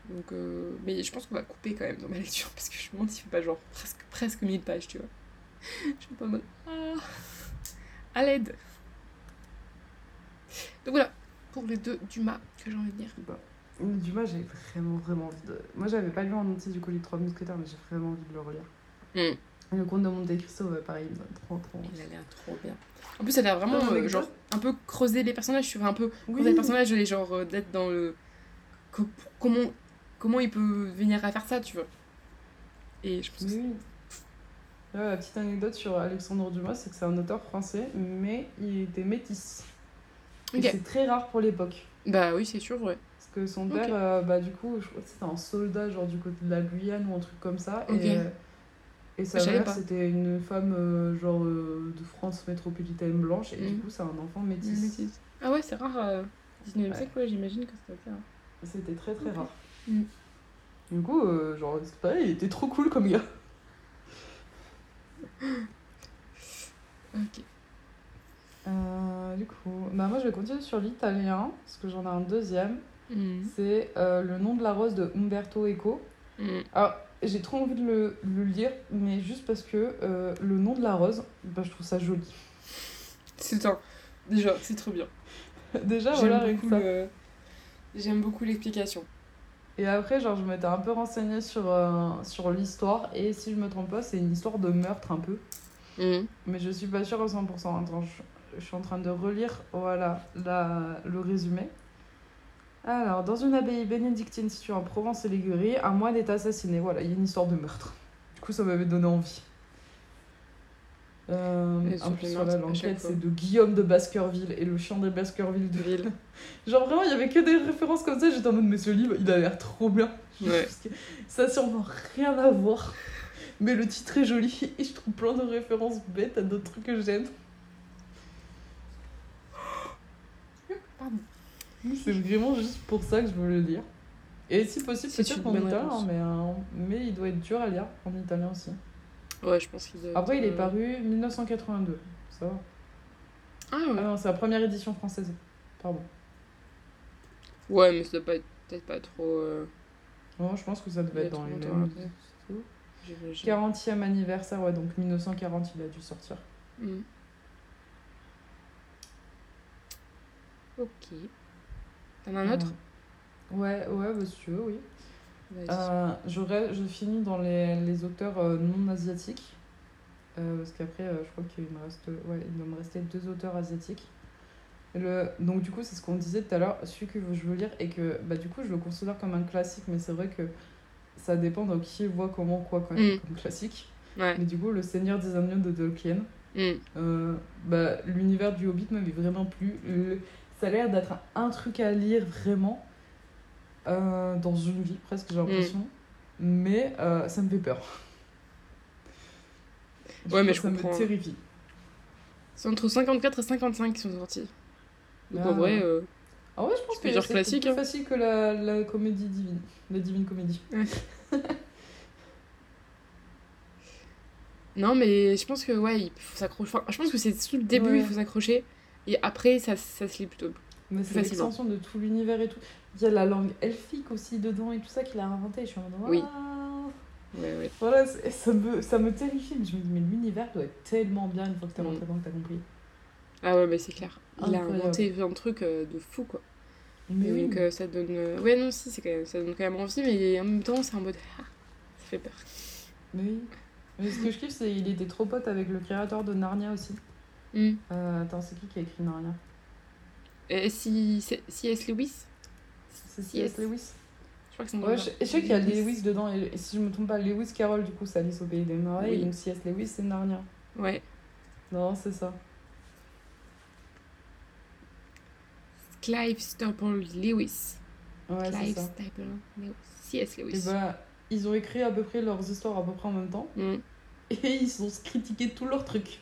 donc euh, mais je pense qu'on va couper quand même dans ma lecture parce que je me demande s'il fait pas genre presque presque 1000 pages tu vois je suis pas en mode ah à l'aide donc voilà pour les deux Dumas que j'ai envie de dire Bah, Dumas, j'ai vraiment, vraiment envie de. Moi, j'avais pas lu en entier du coup les trois mousquetaires, mais j'ai vraiment envie de le relire. Mm. Le conte de Monte Cristo, pareil, il trop, trop. il a l'air trop bien en plus elle a vraiment Ah, euh, genre un peu creuser les personnages tu vois un peu Oui, creuser les personnages et genre euh, d'être dans le co- comment comment il peut venir à faire ça tu vois et je pense que oui. Ouais, la petite anecdote sur Alexandre Dumas, c'est que c'est un auteur français, mais il était métis. Et Ok. C'est très rare pour l'époque. Bah oui, c'est sûr, ouais. Parce que son père, euh, bah, du coup, je crois que c'était un soldat, genre du côté de la Guyane ou un truc comme ça. Ok. Et, euh, et sa mère, c'était une femme, euh, genre, euh, de France métropolitaine blanche. Et du Mhm. coup, c'est un enfant métis. Ah ouais, c'est rare. euh, 19e Ouais. siècle, ouais, j'imagine que c'était hein. C'était très très rare. Mhm. Du coup, euh, genre, c'est pareil, il était trop cool comme gars. Ok. Du coup, bah moi je vais continuer sur l'italien, parce que j'en ai un deuxième. Mhm. C'est Le nom de la rose de Umberto Eco. Mhm. Alors, j'ai trop envie de le, le lire, mais juste parce que euh, le nom de la rose, bah, je trouve ça joli. C'est un. Déjà, c'est trop bien. Déjà, J'aime voilà, le- J'aime beaucoup l'explication. Et après, genre, je m'étais un peu renseignée sur, euh, sur l'histoire, et si je me trompe pas, c'est une histoire de meurtre un peu. Mhm. Mais je suis pas sûre à 100%. Attends, je, je suis en train de relire voilà, la, le résumé. Alors, dans une abbaye bénédictine située en Provence et Ligurie, un moine est assassiné. Voilà, il y a une histoire de meurtre. Du coup, ça m'avait donné envie. Euh, sur plus, chaque l'enquête, c'est de Guillaume de Baskerville et le chien des Baskerville de Ville. Genre, vraiment, il y avait que des références comme ça. J'étais en mode, mais ce livre, il a l'air trop bien. Ouais. Ça a sûrement rien à voir. Mais le titre est joli et je trouve plein de références bêtes à d'autres trucs que j'aime. Pardon. C'est vraiment juste pour ça que je veux le lire. Et si possible, C'est peut-être en italien, mais, euh, mais il doit être dur à lire en italien aussi. Ouais, je pense qu'il doit Après, il est euh, paru 1982. Ça va. Ah Ah ouais. non, c'est la première édition française. Pardon. Ouais, mais ça doit pas être peut-être pas trop. euh, Non, je pense que ça devait être dans les mêmes. j'imagine. 40e anniversaire, ouais, donc 1940, il a dû sortir. Mhm. Ok. T'en as un autre Ouais, ouais, bah, si tu veux, oui. Euh, j'aurais- je finis dans les, les auteurs euh, non asiatiques. Euh, parce qu'après, euh, je crois qu'il me reste, ouais, il doit me rester deux auteurs asiatiques. Le, donc, du coup, c'est ce qu'on disait tout à l'heure, celui que je veux lire, et que bah, du coup, je le considère comme un classique, mais c'est vrai que ça dépend de qui voit comment, quoi, quand même, Mm. comme classique. Ouais. Mais du coup, Le Seigneur des Anneaux de Tolkien, euh, bah, l'univers du Hobbit m'avait vraiment plu. Le- ça a l'air d'être un, un truc à lire vraiment euh, dans une vie, presque, j'ai l'impression. Mais euh, ça me fait peur. Ouais, mais je ça comprends. me terrifie. C'est entre 54 et 55 qui sont sortis. Donc Ah. en vrai, euh, Ah ouais, je pense que c'est plus hein. facile que la, la comédie divine. La divine comédie. non, mais je pense que ouais, il faut s'accrocher. Enfin, je pense que c'est tout le début, Ouais. il faut s'accrocher. Et après, ça, ça se lit plutôt. C'est l'extension de tout l'univers et tout. Il y a la langue elfique aussi dedans et tout ça qu'il a inventé. Je suis en mode Oui. Waouh Ouais, ouais. Voilà, ça me, ça me terrifie. Je me dis, mais l'univers doit être tellement bien une fois que Mm. rentré dedans que t'as compris. Ah ouais, mais c'est clair. Il a inventé un truc euh, de fou, quoi. Mais Et oui. donc euh, ça donne. euh, Ouais, non, si, quand même... ça donne quand même envie, mais en même temps, c'est en mode. Ah, ça fait peur. Mais oui. Mais ce que je kiffe, c'est qu'il était trop pote avec le créateur de Narnia aussi. Hmm. Euh, attends, c'est qui qui a écrit Narnia? Et si. c'est- C.S. Lewis C'est C.S. Lewis? Je crois que c'est Ouais, je, je sais qu'il y a Lewis dedans. Et, et si je me trompe pas, Lewis Carroll, du coup, c'est Alice au Pays des Merveilles. Oui. Donc C.S. Lewis, c'est Narnia. Ouais. Non, c'est ça. Clive Staple Lewis. Ouais, c'est Clive. Staple Lewis. C.S. Et Lewis. bah, ils ont écrit à peu près leurs histoires à peu près en même temps. Hmm. Et ils ont critiqué tous leurs trucs.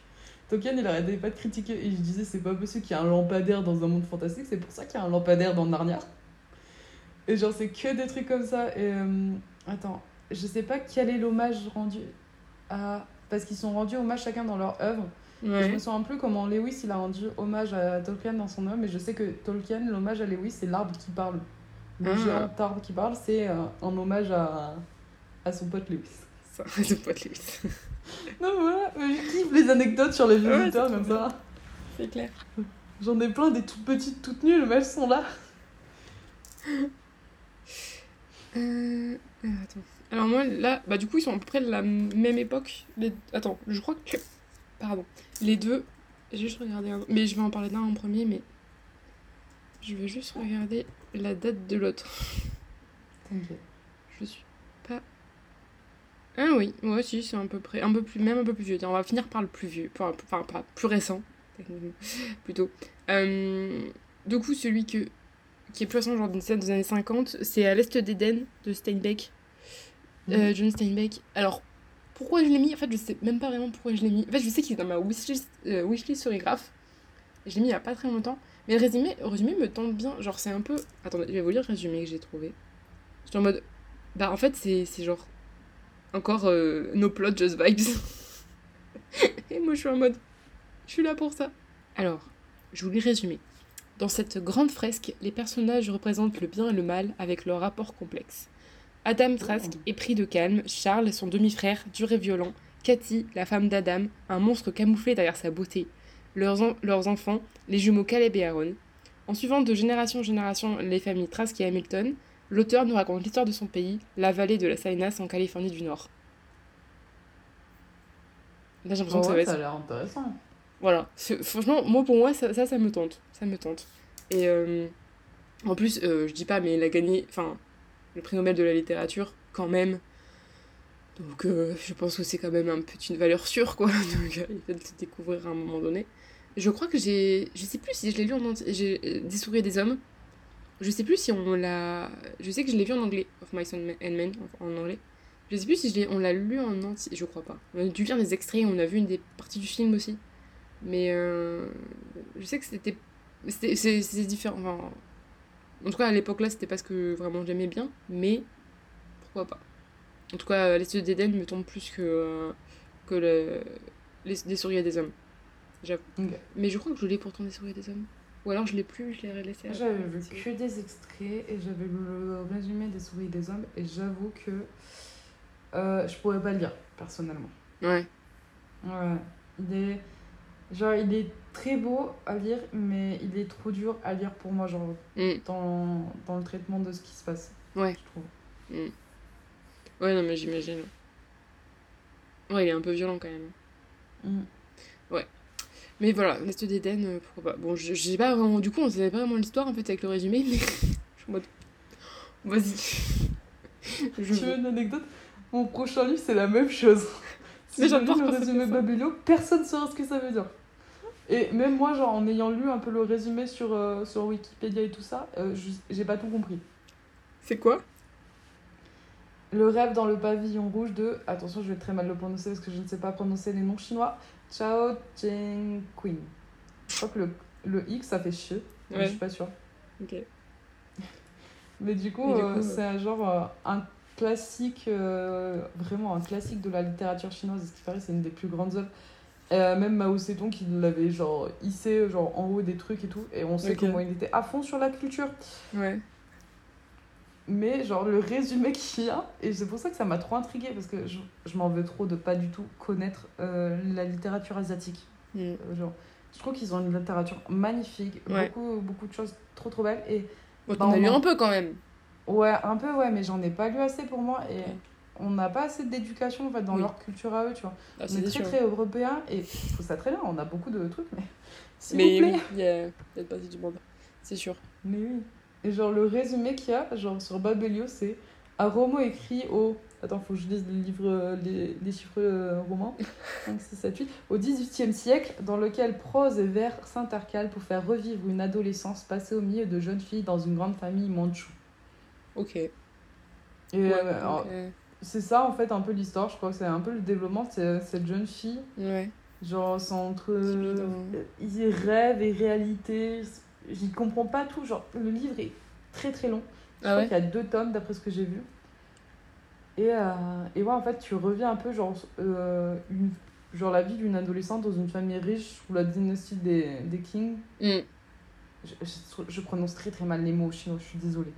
Tolkien, il arrêtait pas de critiquer. Et je disais, c'est pas possible qu'il y ait un lampadaire dans un monde fantastique. C'est pour ça qu'il y a un lampadaire dans Narnia. Et genre, c'est que des trucs comme ça. Et euh, attends, je sais pas quel est l'hommage rendu à. Parce qu'ils sont rendus hommage chacun dans leur œuvre. Je me souviens plus comment Lewis il a rendu hommage à Tolkien dans son œuvre, mais je sais que Tolkien, l'hommage à Lewis, c'est l'arbre qui parle. Le Ah. géant arbre qui parle, c'est euh, un hommage à, à son pote Lewis. Ça, pas de Lewis. Non, voilà, mais je kiffe les anecdotes sur les vieux Ouais, comme ça. C'est clair. J'en ai plein des toutes petites, toutes nulles, mais elles sont là. Euh... euh, Attends. Alors moi, là, bah du coup, ils sont à peu près de la même époque. Les... Attends, je crois que... Pardon. Les deux... J'ai juste regardé un... Mais je vais en parler d'un en premier, mais... Je vais juste regarder la date de l'autre. T'inquiète. Je suis. Ah oui, moi aussi, c'est un peu près, un peu plus, même un peu plus vieux. On va finir par le plus vieux, enfin, pas plus récent, plutôt. Euh, du coup, celui que, qui est plus récent, genre d'une scène des années 50, c'est à l'Est d'Éden de Steinbeck. Euh, John Steinbeck. Alors, pourquoi je l'ai mis? En fait, je sais même pas vraiment pourquoi je l'ai mis. En fait, je sais qu'il est dans ma wishlist, euh, wishlist sur Graph. Je l'ai mis il y a pas très longtemps. Mais le résumé, le résumé me tente bien. Genre, c'est un peu. Attendez, je vais vous lire le résumé que j'ai trouvé. J'étais en mode. Bah, en fait, c'est genre encore euh, no plot, just vibes. Et moi, je suis en mode, je suis là pour ça. Alors, je vous lis résumé. Dans cette grande fresque, les personnages représentent le bien et le mal avec leur rapport complexe. Adam Trask est pris de calme, Charles, son demi-frère, dur et violent, Cathy, la femme d'Adam, un monstre camouflé derrière sa beauté, leurs, leurs enfants, les jumeaux Caleb et Aaron. En suivant de génération en génération les familles Trask et Hamilton, l'auteur nous raconte l'histoire de son pays, la vallée de la Salinas en Californie du Nord. Là, j'ai l'impression que ça va être... Ça a l'air intéressant. Voilà. Franchement, moi, pour moi, ça, ça, me tente. Ça me tente. Et euh, en plus, euh, je dis pas, mais il a gagné enfin, le prix Nobel de la littérature, quand même. Donc, euh, je pense que c'est quand même un peu une valeur sûre, quoi. Donc, il va le découvrir à un moment donné. Je crois que j'ai. Je sais plus si je l'ai lu en entier. J'ai Des souris des hommes. Je sais plus si on l'a. Je sais que je l'ai vu en anglais, Of My Son and Men, en anglais. Je sais plus si on l'a lu en entier, je crois pas. On a dû lire des extraits, on a vu une des parties du film aussi. Mais euh, je sais que c'était. C'est différent. Enfin, en tout cas, à l'époque là, c'était pas ce que vraiment j'aimais bien, mais pourquoi pas. En tout cas, Les yeux d'Éden me tombe plus que, que le, les, des souris des hommes. J'avoue. Mais je crois que je l'ai pourtant des souris des hommes. Ou alors je l'ai plus, je l'ai laissé. J'avais vu que des extraits et j'avais le résumé des souris des hommes et j'avoue que euh, je pourrais pas le lire personnellement. Ouais. Ouais. Il est genre il est très beau à lire mais il est trop dur à lire pour moi genre mm. dans, dans le traitement de ce qui se passe. Ouais. Je trouve. Mm. Ouais non mais j'imagine. Ouais il est un peu violent quand même. Mm. Mais voilà, l'Est d'Éden, euh, pourquoi pas. Bon, je j'ai pas vraiment. Du coup, on savait pas vraiment l'histoire en fait avec le résumé, mais je suis en mode. Vas-y. tu veux une anecdote? Mon prochain livre, c'est la même chose. Si j'adore le résumé Babylon, personne ne saura ce que ça veut dire. Et même moi, genre, en ayant lu un peu le résumé sur, euh, sur Wikipédia et tout ça, euh, j'ai pas tout compris. C'est quoi? Le rêve dans le pavillon rouge de. Attention, je vais très mal le prononcer parce que je ne sais pas prononcer les noms chinois. Chao Cheng Queen. Je crois que le, le X, ça fait chier. Mais je suis pas sûre. Ok. mais du coup, euh, c'est un genre. Euh, un classique. Euh, vraiment un classique de la littérature chinoise. Ce qui paraît, c'est une des plus grandes œuvres. même Mao Zedong, qui l'avait genre hissé genre, en haut des trucs et tout. Et on sait comment il était à fond sur la culture. Ouais mais genre le résumé qu'il y a, et c'est pour ça que ça m'a trop intriguée, parce que je, je m'en veux trop de pas du tout connaître euh, la littérature asiatique. Mm. Euh, genre, je trouve qu'ils ont une littérature magnifique, beaucoup, beaucoup de choses trop trop belles. Et, bon, bah, t'en as lu un peu quand même Ouais, un peu, ouais, mais j'en ai pas lu assez pour moi, et on n'a pas assez d'éducation en fait, dans leur culture à eux, tu vois. Ah, on est, très très européen, et je trouve ça très bien, on a beaucoup de trucs, mais s'il vous plaît. il y a, y a pas du monde, c'est sûr. Mais oui. Et genre, le résumé qu'il y a, genre sur Babelio, c'est un roman écrit au. Attends, faut que je lise les, livres, les, les chiffres euh, romans. 5, 6, 7, 8. Au XVIIIe siècle, dans lequel prose et vers s'intercalent pour faire revivre une adolescence passée au milieu de jeunes filles dans une grande famille mandchoue. Ok. Et euh, c'est ça, en fait, un peu l'histoire. Je crois c'est un peu le développement de cette jeune fille. Ouais. Genre, c'est entre euh, rêve et réalité j'y comprends pas tout. Genre, le livre est très très long. Je ah crois qu'il y a deux tomes d'après ce que j'ai vu. Et, euh, et ouais, en fait, tu reviens un peu genre, euh, une, genre la vie d'une adolescente dans une famille riche sous la dynastie des, des Kings. Mm. Je, je, prononce très très mal les mots chinois, je suis désolée.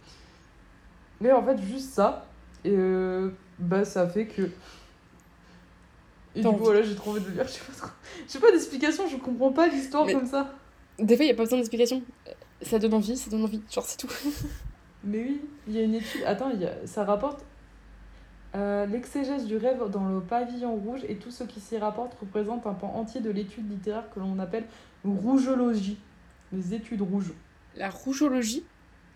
Mais en fait, juste ça, et euh, bah, ça fait que. Et du coup, voilà, j'ai trouvé de lire. Je sais pas, pas d'explication, je comprends pas l'histoire comme ça. Des fois, il n'y a pas besoin d'explication. Ça donne envie, ça donne envie. Genre, c'est tout. Mais oui, il y a une étude. Attends, y a... ça rapporte. Euh, L'exégèse du rêve dans le pavillon rouge et tout ce qui s'y rapporte représente un pan entier de l'étude littéraire que l'on appelle rougeologie. Les études rouges. La rougeologie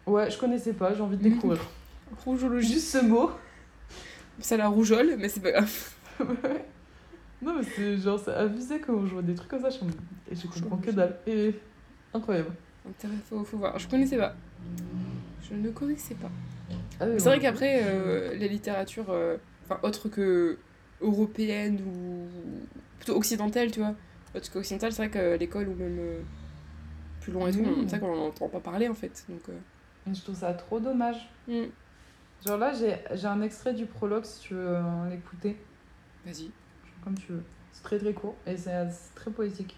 Ouais, je connaissais pas, j'ai envie de découvrir. rougeologie. Juste ce mot. Ça la rougeole, mais c'est pas grave. non, mais c'est genre, c'est avisé quand je vois des trucs comme ça. Je, et je comprends que dalle. Et incroyable. Faut, faut voir. Je connaissais pas. Je ne connaissais pas. Ah c'est vrai qu'après, euh, la littérature, euh, enfin, autre que européenne ou plutôt occidentale, tu vois. Autre qu'occidentale, c'est vrai que l'école ou même euh, plus loin et tout, c'est vrai qu'on n'entend pas parler en fait. Donc, Je trouve ça trop dommage. Mm. Genre là, j'ai un extrait du prologue si tu veux l'écouter. Vas-y. Comme tu veux. C'est très très court et c'est très poétique.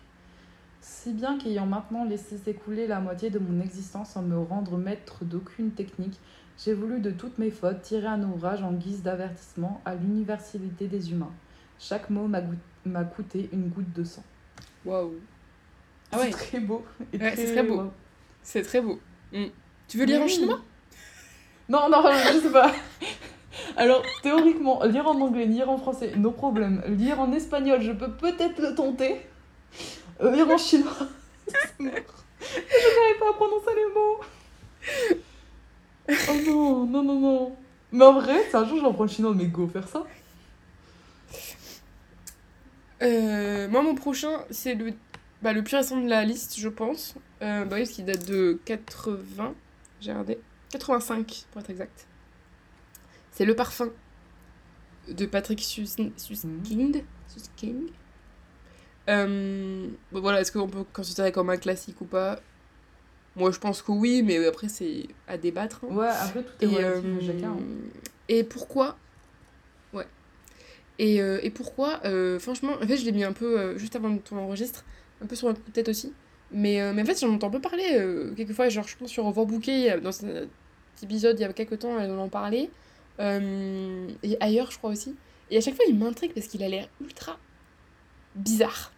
Si bien qu'ayant maintenant laissé s'écouler la moitié de mon existence sans me rendre maître d'aucune technique, j'ai voulu de toutes mes fautes tirer un ouvrage en guise d'avertissement à l'universalité des humains. Chaque mot m'a coûté une goutte de sang. Waouh! Ah ouais. C'est très beau. c'est très beau. C'est très beau. Mm. Tu veux lire en chinois? Non, non, je sais pas. Alors, théoriquement, lire en anglais, lire en français, no problème. Lire en espagnol, je peux peut-être le tenter. Euh, lire en chinois, je n'arrive pas à prononcer les mots. Oh non, non, non, non. Mais en vrai, c'est un jour j'apprends le chinois, mais go faire ça. Euh, moi, mon prochain, c'est le, bah, le plus récent de la liste, je pense. Euh, bah oui, qui date de 80. J'ai regardé. 85, pour être exact. C'est Le Parfum de Patrick Suskind. Suskind. Euh, voilà, est-ce qu'on peut considérer comme un classique ou pas? Moi, je pense que oui, mais après, c'est à débattre. Hein. Ouais, après, tout est et, euh, chacun. Hein. Et pourquoi? Ouais. Et, euh, et pourquoi euh, Franchement, en fait, je l'ai mis un peu, juste avant ton enregistre, un peu sur la tête aussi. Mais, mais en fait, j'en entends un peu parler quelquefois. Genre, je pense sur Overbooké, dans un épisode il y a quelques temps, elle en parlait. et ailleurs, je crois aussi. Et à chaque fois, il m'intrigue parce qu'il a l'air ultra bizarre.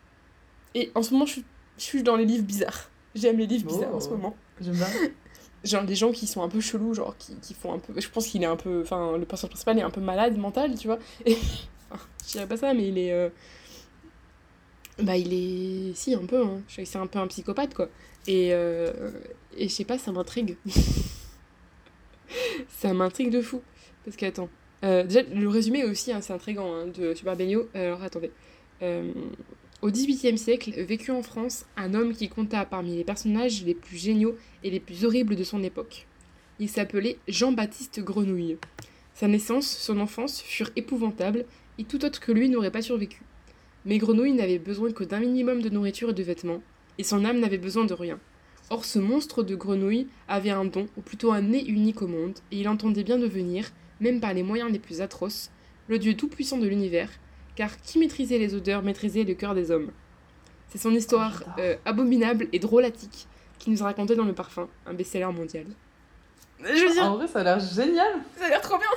Et en ce moment, je suis, je suis dans les livres bizarres. J'aime les livres bizarres en ce oh. moment. J'aime bien. Genre des gens qui sont un peu chelous, genre qui, qui font un peu. Je pense qu'il est un peu. Enfin, le personnage principal est un peu malade mental, tu vois. Et. je dirais pas ça, mais il est. Euh, bah, il est. Si, un peu. Hein. C'est un peu un psychopathe, quoi. Et. Euh... Et je sais pas, ça m'intrigue. ça m'intrigue de fou. Parce que, attends. Euh, déjà, le résumé aussi, hein, c'est intriguant, hein, de Super Benio. Alors, attendez. Au XVIIIe siècle, vécut en France un homme qui compta parmi les personnages les plus géniaux et les plus horribles de son époque. Il s'appelait Jean-Baptiste Grenouille. Sa naissance, son enfance furent épouvantables, et tout autre que lui n'aurait pas survécu. Mais Grenouille n'avait besoin que d'un minimum de nourriture et de vêtements, et son âme n'avait besoin de rien. Or ce monstre de grenouille avait un don, ou plutôt un nez unique au monde, et il entendait bien devenir, même par les moyens les plus atroces, le dieu tout-puissant de l'univers, car qui maîtrisait les odeurs maîtrisait le cœur des hommes. C'est son histoire euh, abominable et drôlatique qui nous a raconté dans Le Parfum, un best-seller mondial. Je veux dire, en vrai, ça a l'air génial. Ça a l'air trop bien.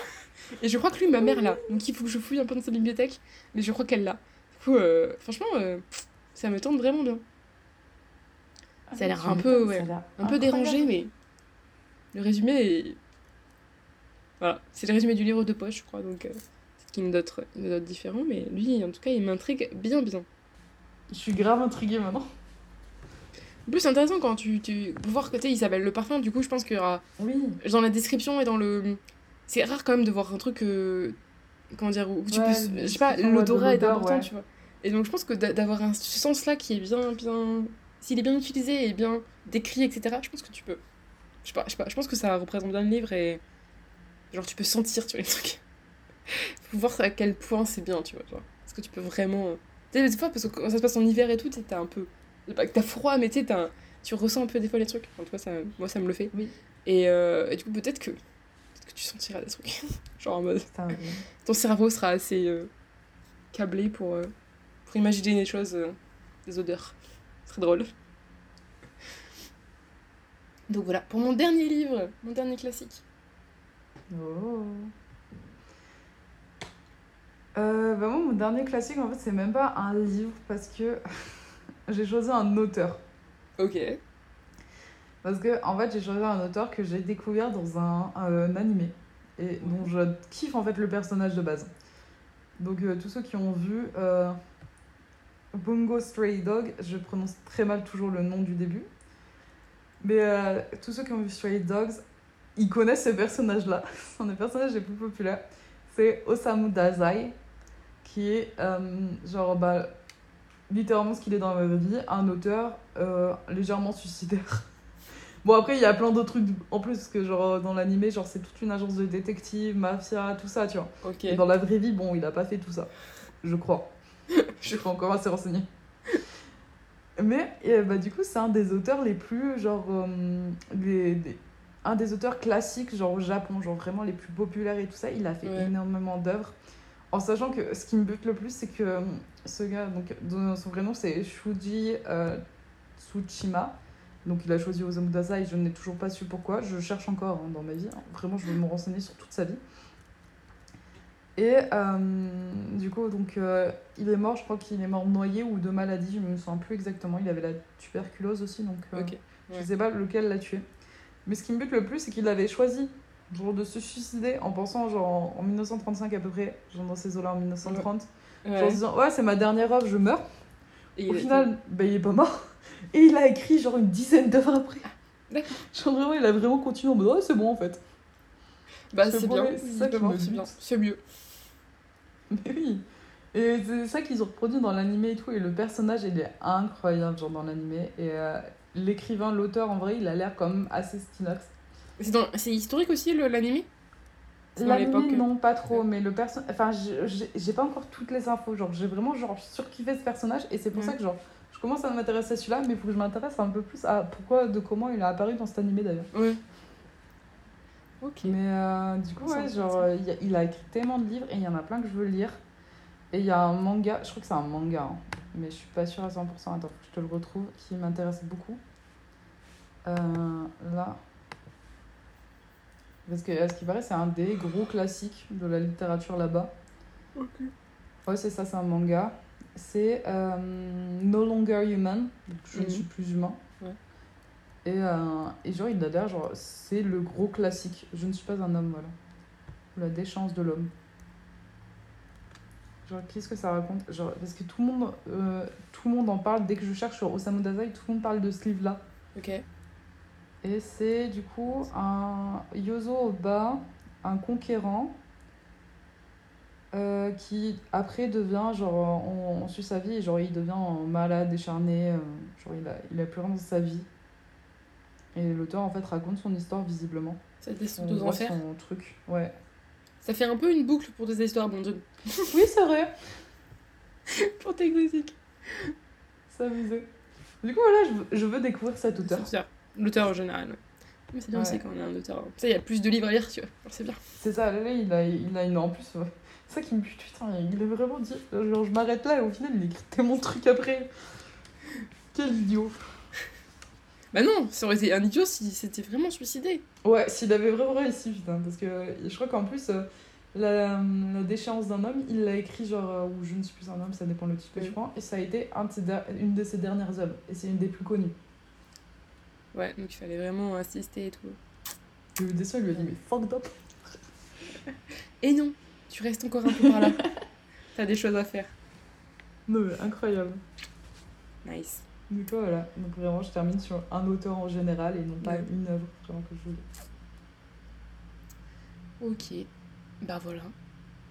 Et je crois que lui, ma mère l'a. Donc il faut que je fouille un peu dans sa bibliothèque, mais je crois qu'elle l'a. Du coup, euh, franchement, euh, ça me tente vraiment bien. Ah, ça a l'air un peu, ouais, un peu dérangé, mais le résumé est... Voilà, c'est le résumé du livre de poche, je crois, donc qui me d'autres différents, mais lui, en tout cas, il m'intrigue bien, bien. Je suis grave intriguée maintenant. En plus, c'est intéressant quand tu, tu peux voir que il s'appelle le parfum, du coup, je pense qu'il y aura. Oui. Dans la description et dans le. C'est rare quand même de voir un truc. Euh, comment dire Où tu peux. Je sais pas, l'odorat est important, tu vois. Et donc, je pense que d'avoir un ce sens-là qui est bien. bien S'il est bien utilisé et bien décrit, etc., je pense que tu peux. Je sais pas, je sais pas, je pense que ça représente bien le livre et. Genre, tu peux sentir, tu vois, les trucs. faut voir à quel point c'est bien, tu vois. Genre. Est-ce que tu peux vraiment. Euh, tu sais, des fois, parce que quand ça se passe en hiver et tout, t'as un peu. Pas que t'as froid, mais tu sais, tu ressens un peu des fois les trucs. En tout cas, ça... moi, ça me le fait. Oui. Et, euh, et du coup, peut-être que... peut que tu sentiras des trucs. Genre en mode. Ton cerveau sera assez euh, câblé pour, pour imaginer des choses, des odeurs. Très drôle. Donc voilà, pour mon dernier livre, mon dernier classique. Oh. Euh, bah moi, mon dernier classique, en fait, c'est même pas un livre parce que j'ai choisi un auteur. Ok. Parce que, en fait, j'ai choisi un auteur que j'ai découvert dans un, un, animé et dont je kiffe en fait le personnage de base. Donc, euh, tous ceux qui ont vu euh, Bungo Stray Dog, je prononce très mal toujours le nom du début. Mais euh, tous ceux qui ont vu Stray Dogs, ils connaissent ce personnage-là. C'est un des personnages les plus populaires. c'est Osamu Dazai, qui est euh, genre, bah, littéralement ce qu'il est dans la vraie vie, un auteur euh, légèrement suicidaire. Bon, après, il y a plein d'autres trucs en plus que, genre, dans l'animé, genre, c'est toute une agence de détective, mafia, tout ça, tu vois. Ok. Et dans la vraie vie, bon, il a pas fait tout ça. Je crois. je suis pas encore assez renseignée. Mais, et, bah, du coup, c'est un des auteurs les plus, genre, euh, les, un des auteurs classiques, genre, au Japon, genre, vraiment les plus populaires et tout ça. Il a fait Ouais. énormément d'œuvres. En sachant que ce qui me bute le plus, c'est que euh, ce gars, donc, son vrai nom, c'est Shuji euh, Tsushima. Donc, il a choisi Osamu Dazai, je n'ai toujours pas su pourquoi. Je cherche encore hein, dans ma vie. hein. Vraiment, je veux me renseigner sur toute sa vie. Et euh, du coup, donc, euh, il est mort, je crois qu'il est mort noyé ou de maladie, je me souviens plus exactement. Il avait la tuberculose aussi, donc euh, je ouais. sais pas lequel l'a tué. Mais ce qui me bute le plus, c'est qu'il avait choisi genre, de se suicider en pensant genre en, en 1935 à peu près, genre dans ces eaux-là en 1930, genre en se disant ouais c'est ma dernière œuvre, je meurs. Et Au il final, bah, il est pas mort. Et il a écrit genre une dizaine d'œuvres après. Genre vraiment, il a vraiment continué en mode ouais c'est bon en fait. Bah, c'est bien. c'est ça mieux. Mais oui. Et c'est ça qu'ils ont reproduit dans l'animé et tout. Et le personnage, il est incroyable, genre dans l'animé. Et euh, l'écrivain, l'auteur, en vrai, il a l'air même assez stylox. C'est historique aussi, L'animé, l'époque. non, pas trop. Mais le personnage. Enfin, j'ai pas encore toutes les infos. Genre, j'ai vraiment genre, surkiffé ce personnage. Et c'est pour Ouais. ça que, genre, je commence à m'intéresser à celui-là. Mais il faut que je m'intéresse un peu plus à pourquoi, de comment il a apparu dans cet animé d'ailleurs. Ouais. Ok. Mais euh, du coup, ouais, genre, il, y a, il a écrit tellement de livres et il y en a plein que je veux lire. Et il y a un manga, je crois que c'est un manga, hein, mais je suis pas sûre à 100%. Attends, faut que je te le retrouve, qui m'intéresse beaucoup. Euh, là. Parce que, à ce qui paraît, c'est un des gros classiques de la littérature là-bas. Ok. Ouais, c'est ça, c'est un manga. C'est euh, No Longer Human, donc je ne Mhm. suis plus humain. Ouais. Et, euh, et genre, il a genre, c'est le gros classique. Je ne suis pas un homme, voilà. Ou La déchéance de l'homme. Genre, qu'est-ce que ça raconte? Genre, Parce que tout le, monde, euh, tout le monde en parle. Dès que je cherche sur Osamu Dazai, tout le monde parle de ce livre-là. Ok. Et c'est du coup un Yozo Oba, un conquérant, euh, qui après devient, genre, on, on suit sa vie, genre il devient malade, décharné, euh, genre il a, il a plus rien dans sa vie. Et l'auteur en fait raconte son histoire visiblement. Ça descend aux enfers. son truc, ouais. Ça fait un peu une boucle pour des histoires abandonnées. Oui, c'est vrai, pour tes classiques. amusé. Du coup, voilà, je veux, je veux découvrir cet auteur. L'auteur en général, ouais. Mais c'est bien Ouais. aussi quand on est un auteur. Ça, il y a plus de livres à lire, tu vois. Alors, c'est bien. C'est ça, là, là, il a, il a une. En plus, ouais. c'est ça qui me bute, putain, il a vraiment dit. Genre, je m'arrête là et au final, il écrit tellement de trucs après. Quel idiot. Bah non, ça aurait été un idiot si c'était vraiment suicidé. Ouais, s'il avait vraiment réussi, putain, parce que euh, je crois qu'en plus, euh, la, la déchéance d'un homme, il l'a écrit genre, euh, ou je ne suis plus un homme, ça dépend le titre que je prends, et ça a été un de ses une de ses dernières œuvres, et c'est une des plus connues. Ouais, donc il fallait vraiment insister et tout. Le dessin, lui a dit, mais fucked up. Et non, tu restes encore un peu par là. T'as des choses à faire. Non, mais incroyable. Nice. Du coup, voilà. Donc vraiment, je termine sur un auteur en général et non pas Ouais. une œuvre vraiment que je voulais. Ok. Bah voilà.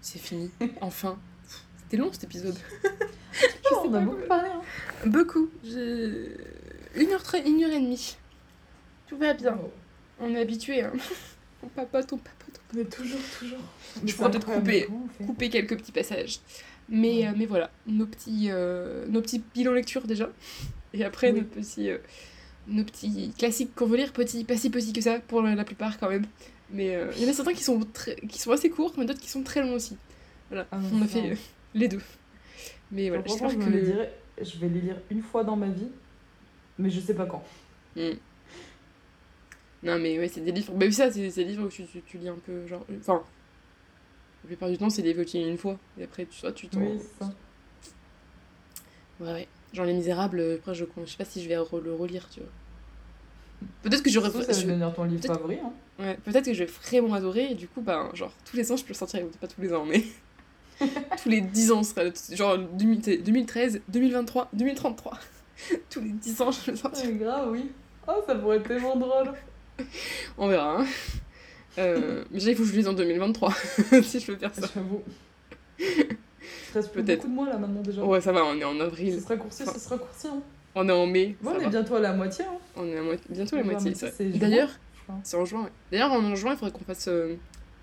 C'est fini. Enfin. C'était long cet épisode. Oh, on a pas beaucoup parlé, hein. Beaucoup. J'ai. Une heure, une heure et demie. Tout va bien. Oh. On est habitué. Hein. On papote, on papote. Mais toujours, toujours. Je pourrais peut-être couper, couper quelques petits passages. Mais, Ouais. euh, mais voilà, nos petits, euh, nos petits bilans lecture déjà. Et après, Oui. nos, petits, euh, nos petits classiques qu'on veut lire, petits, pas si petits que ça, pour la plupart quand même. Mais euh, il y en a certains qui sont, très, qui sont assez courts, mais d'autres qui sont très longs aussi. Voilà, Ah, on a fait euh, les deux. Mais voilà, j'espère je que... dirais, je vais les lire une fois dans ma vie, mais je sais pas quand. Hmm. Non, mais ouais, c'est des livres. Bah oui, ça, c'est des livres où tu, tu, tu lis un peu, genre. Enfin, la plupart du temps, c'est des livres que tu lis une fois. Et après, tu, soit tu t'en. Oui, ça. Ouais, ouais. Genre Les Misérables, euh, après, je, je sais pas si je vais le relire, tu vois. Peut-être que j'aurais. Ça, ça je- va devenir ton livre favori. Hein. Ouais, peut-être que je vais vraiment adorer, et du coup, bah, genre, tous les ans, je peux le sortir, pas tous les ans, mais. tous les 10 ans, ce sera le- genre 2000 2013, 2023, 2033. tous les 10 ans, je le sortirai. C'est grave, oui. Oh, ça pourrait être tellement drôle. On verra. hein. Euh, que je lise en 2023, si je peux faire ça. J'avoue. Reste Peut-être. beaucoup de mois là maintenant déjà. Ouais, ça va, on est en avril. sera raccourci, ce sera raccourci. Hein. On est en mai. Ça on est va. bientôt à la moitié. Hein. On est à mo- bientôt la Ouais, moitié. ça, ça. D'ailleurs, c'est en juin. ouais. D'ailleurs, en juin, il faudrait qu'on fasse euh,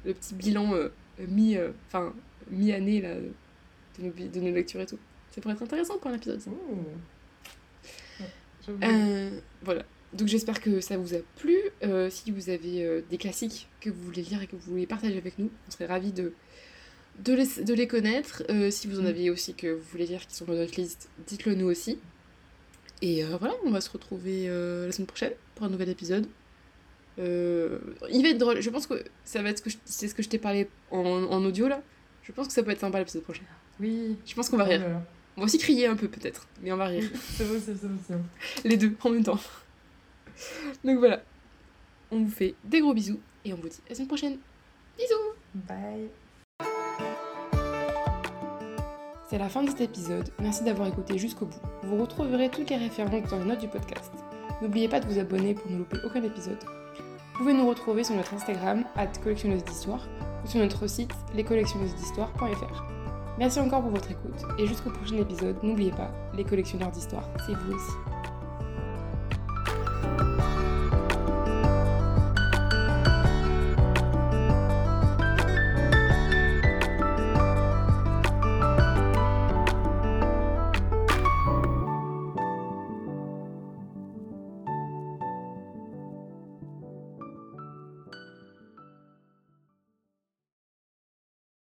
le petit bilan euh, mi, euh, enfin mi-année là, de nos, de nos lectures et tout. Ça pourrait être intéressant pour un épisode. ça. Ouais, j'avoue. Euh, voilà. Donc j'espère que ça vous a plu. Euh, si vous avez euh, des classiques que vous voulez lire et que vous voulez partager avec nous, on serait ravis de, de, les, de les connaître. Euh, si vous en Mm. avez aussi que vous voulez lire qui sont dans notre liste, dites-le nous aussi. Et voilà, on va se retrouver la semaine prochaine pour un nouvel épisode. Il va être drôle. Je pense que ça va être ce que je- c'est ce que je t'ai parlé en, en audio là. Je pense que ça peut être sympa l'épisode prochain. Oui. Je pense qu'on va rire. Là là. On va aussi crier un peu peut-être, mais on va rire. C'est possible, c'est possible. Les deux en même temps. Donc voilà. On vous fait des gros bisous et on vous dit à la semaine prochaine. Bisous Bye. C'est la fin de cet épisode. Merci d'avoir écouté jusqu'au bout. Vous retrouverez toutes les références dans les notes du podcast. N'oubliez pas de vous abonner pour ne louper aucun épisode. Vous pouvez nous retrouver sur notre Instagram, collectionneuse d'histoire, ou sur notre site lescollectionneused'histoire.fr. Merci encore pour votre écoute, et jusqu'au prochain épisode, n'oubliez pas, les collectionneurs d'histoire, c'est vous aussi.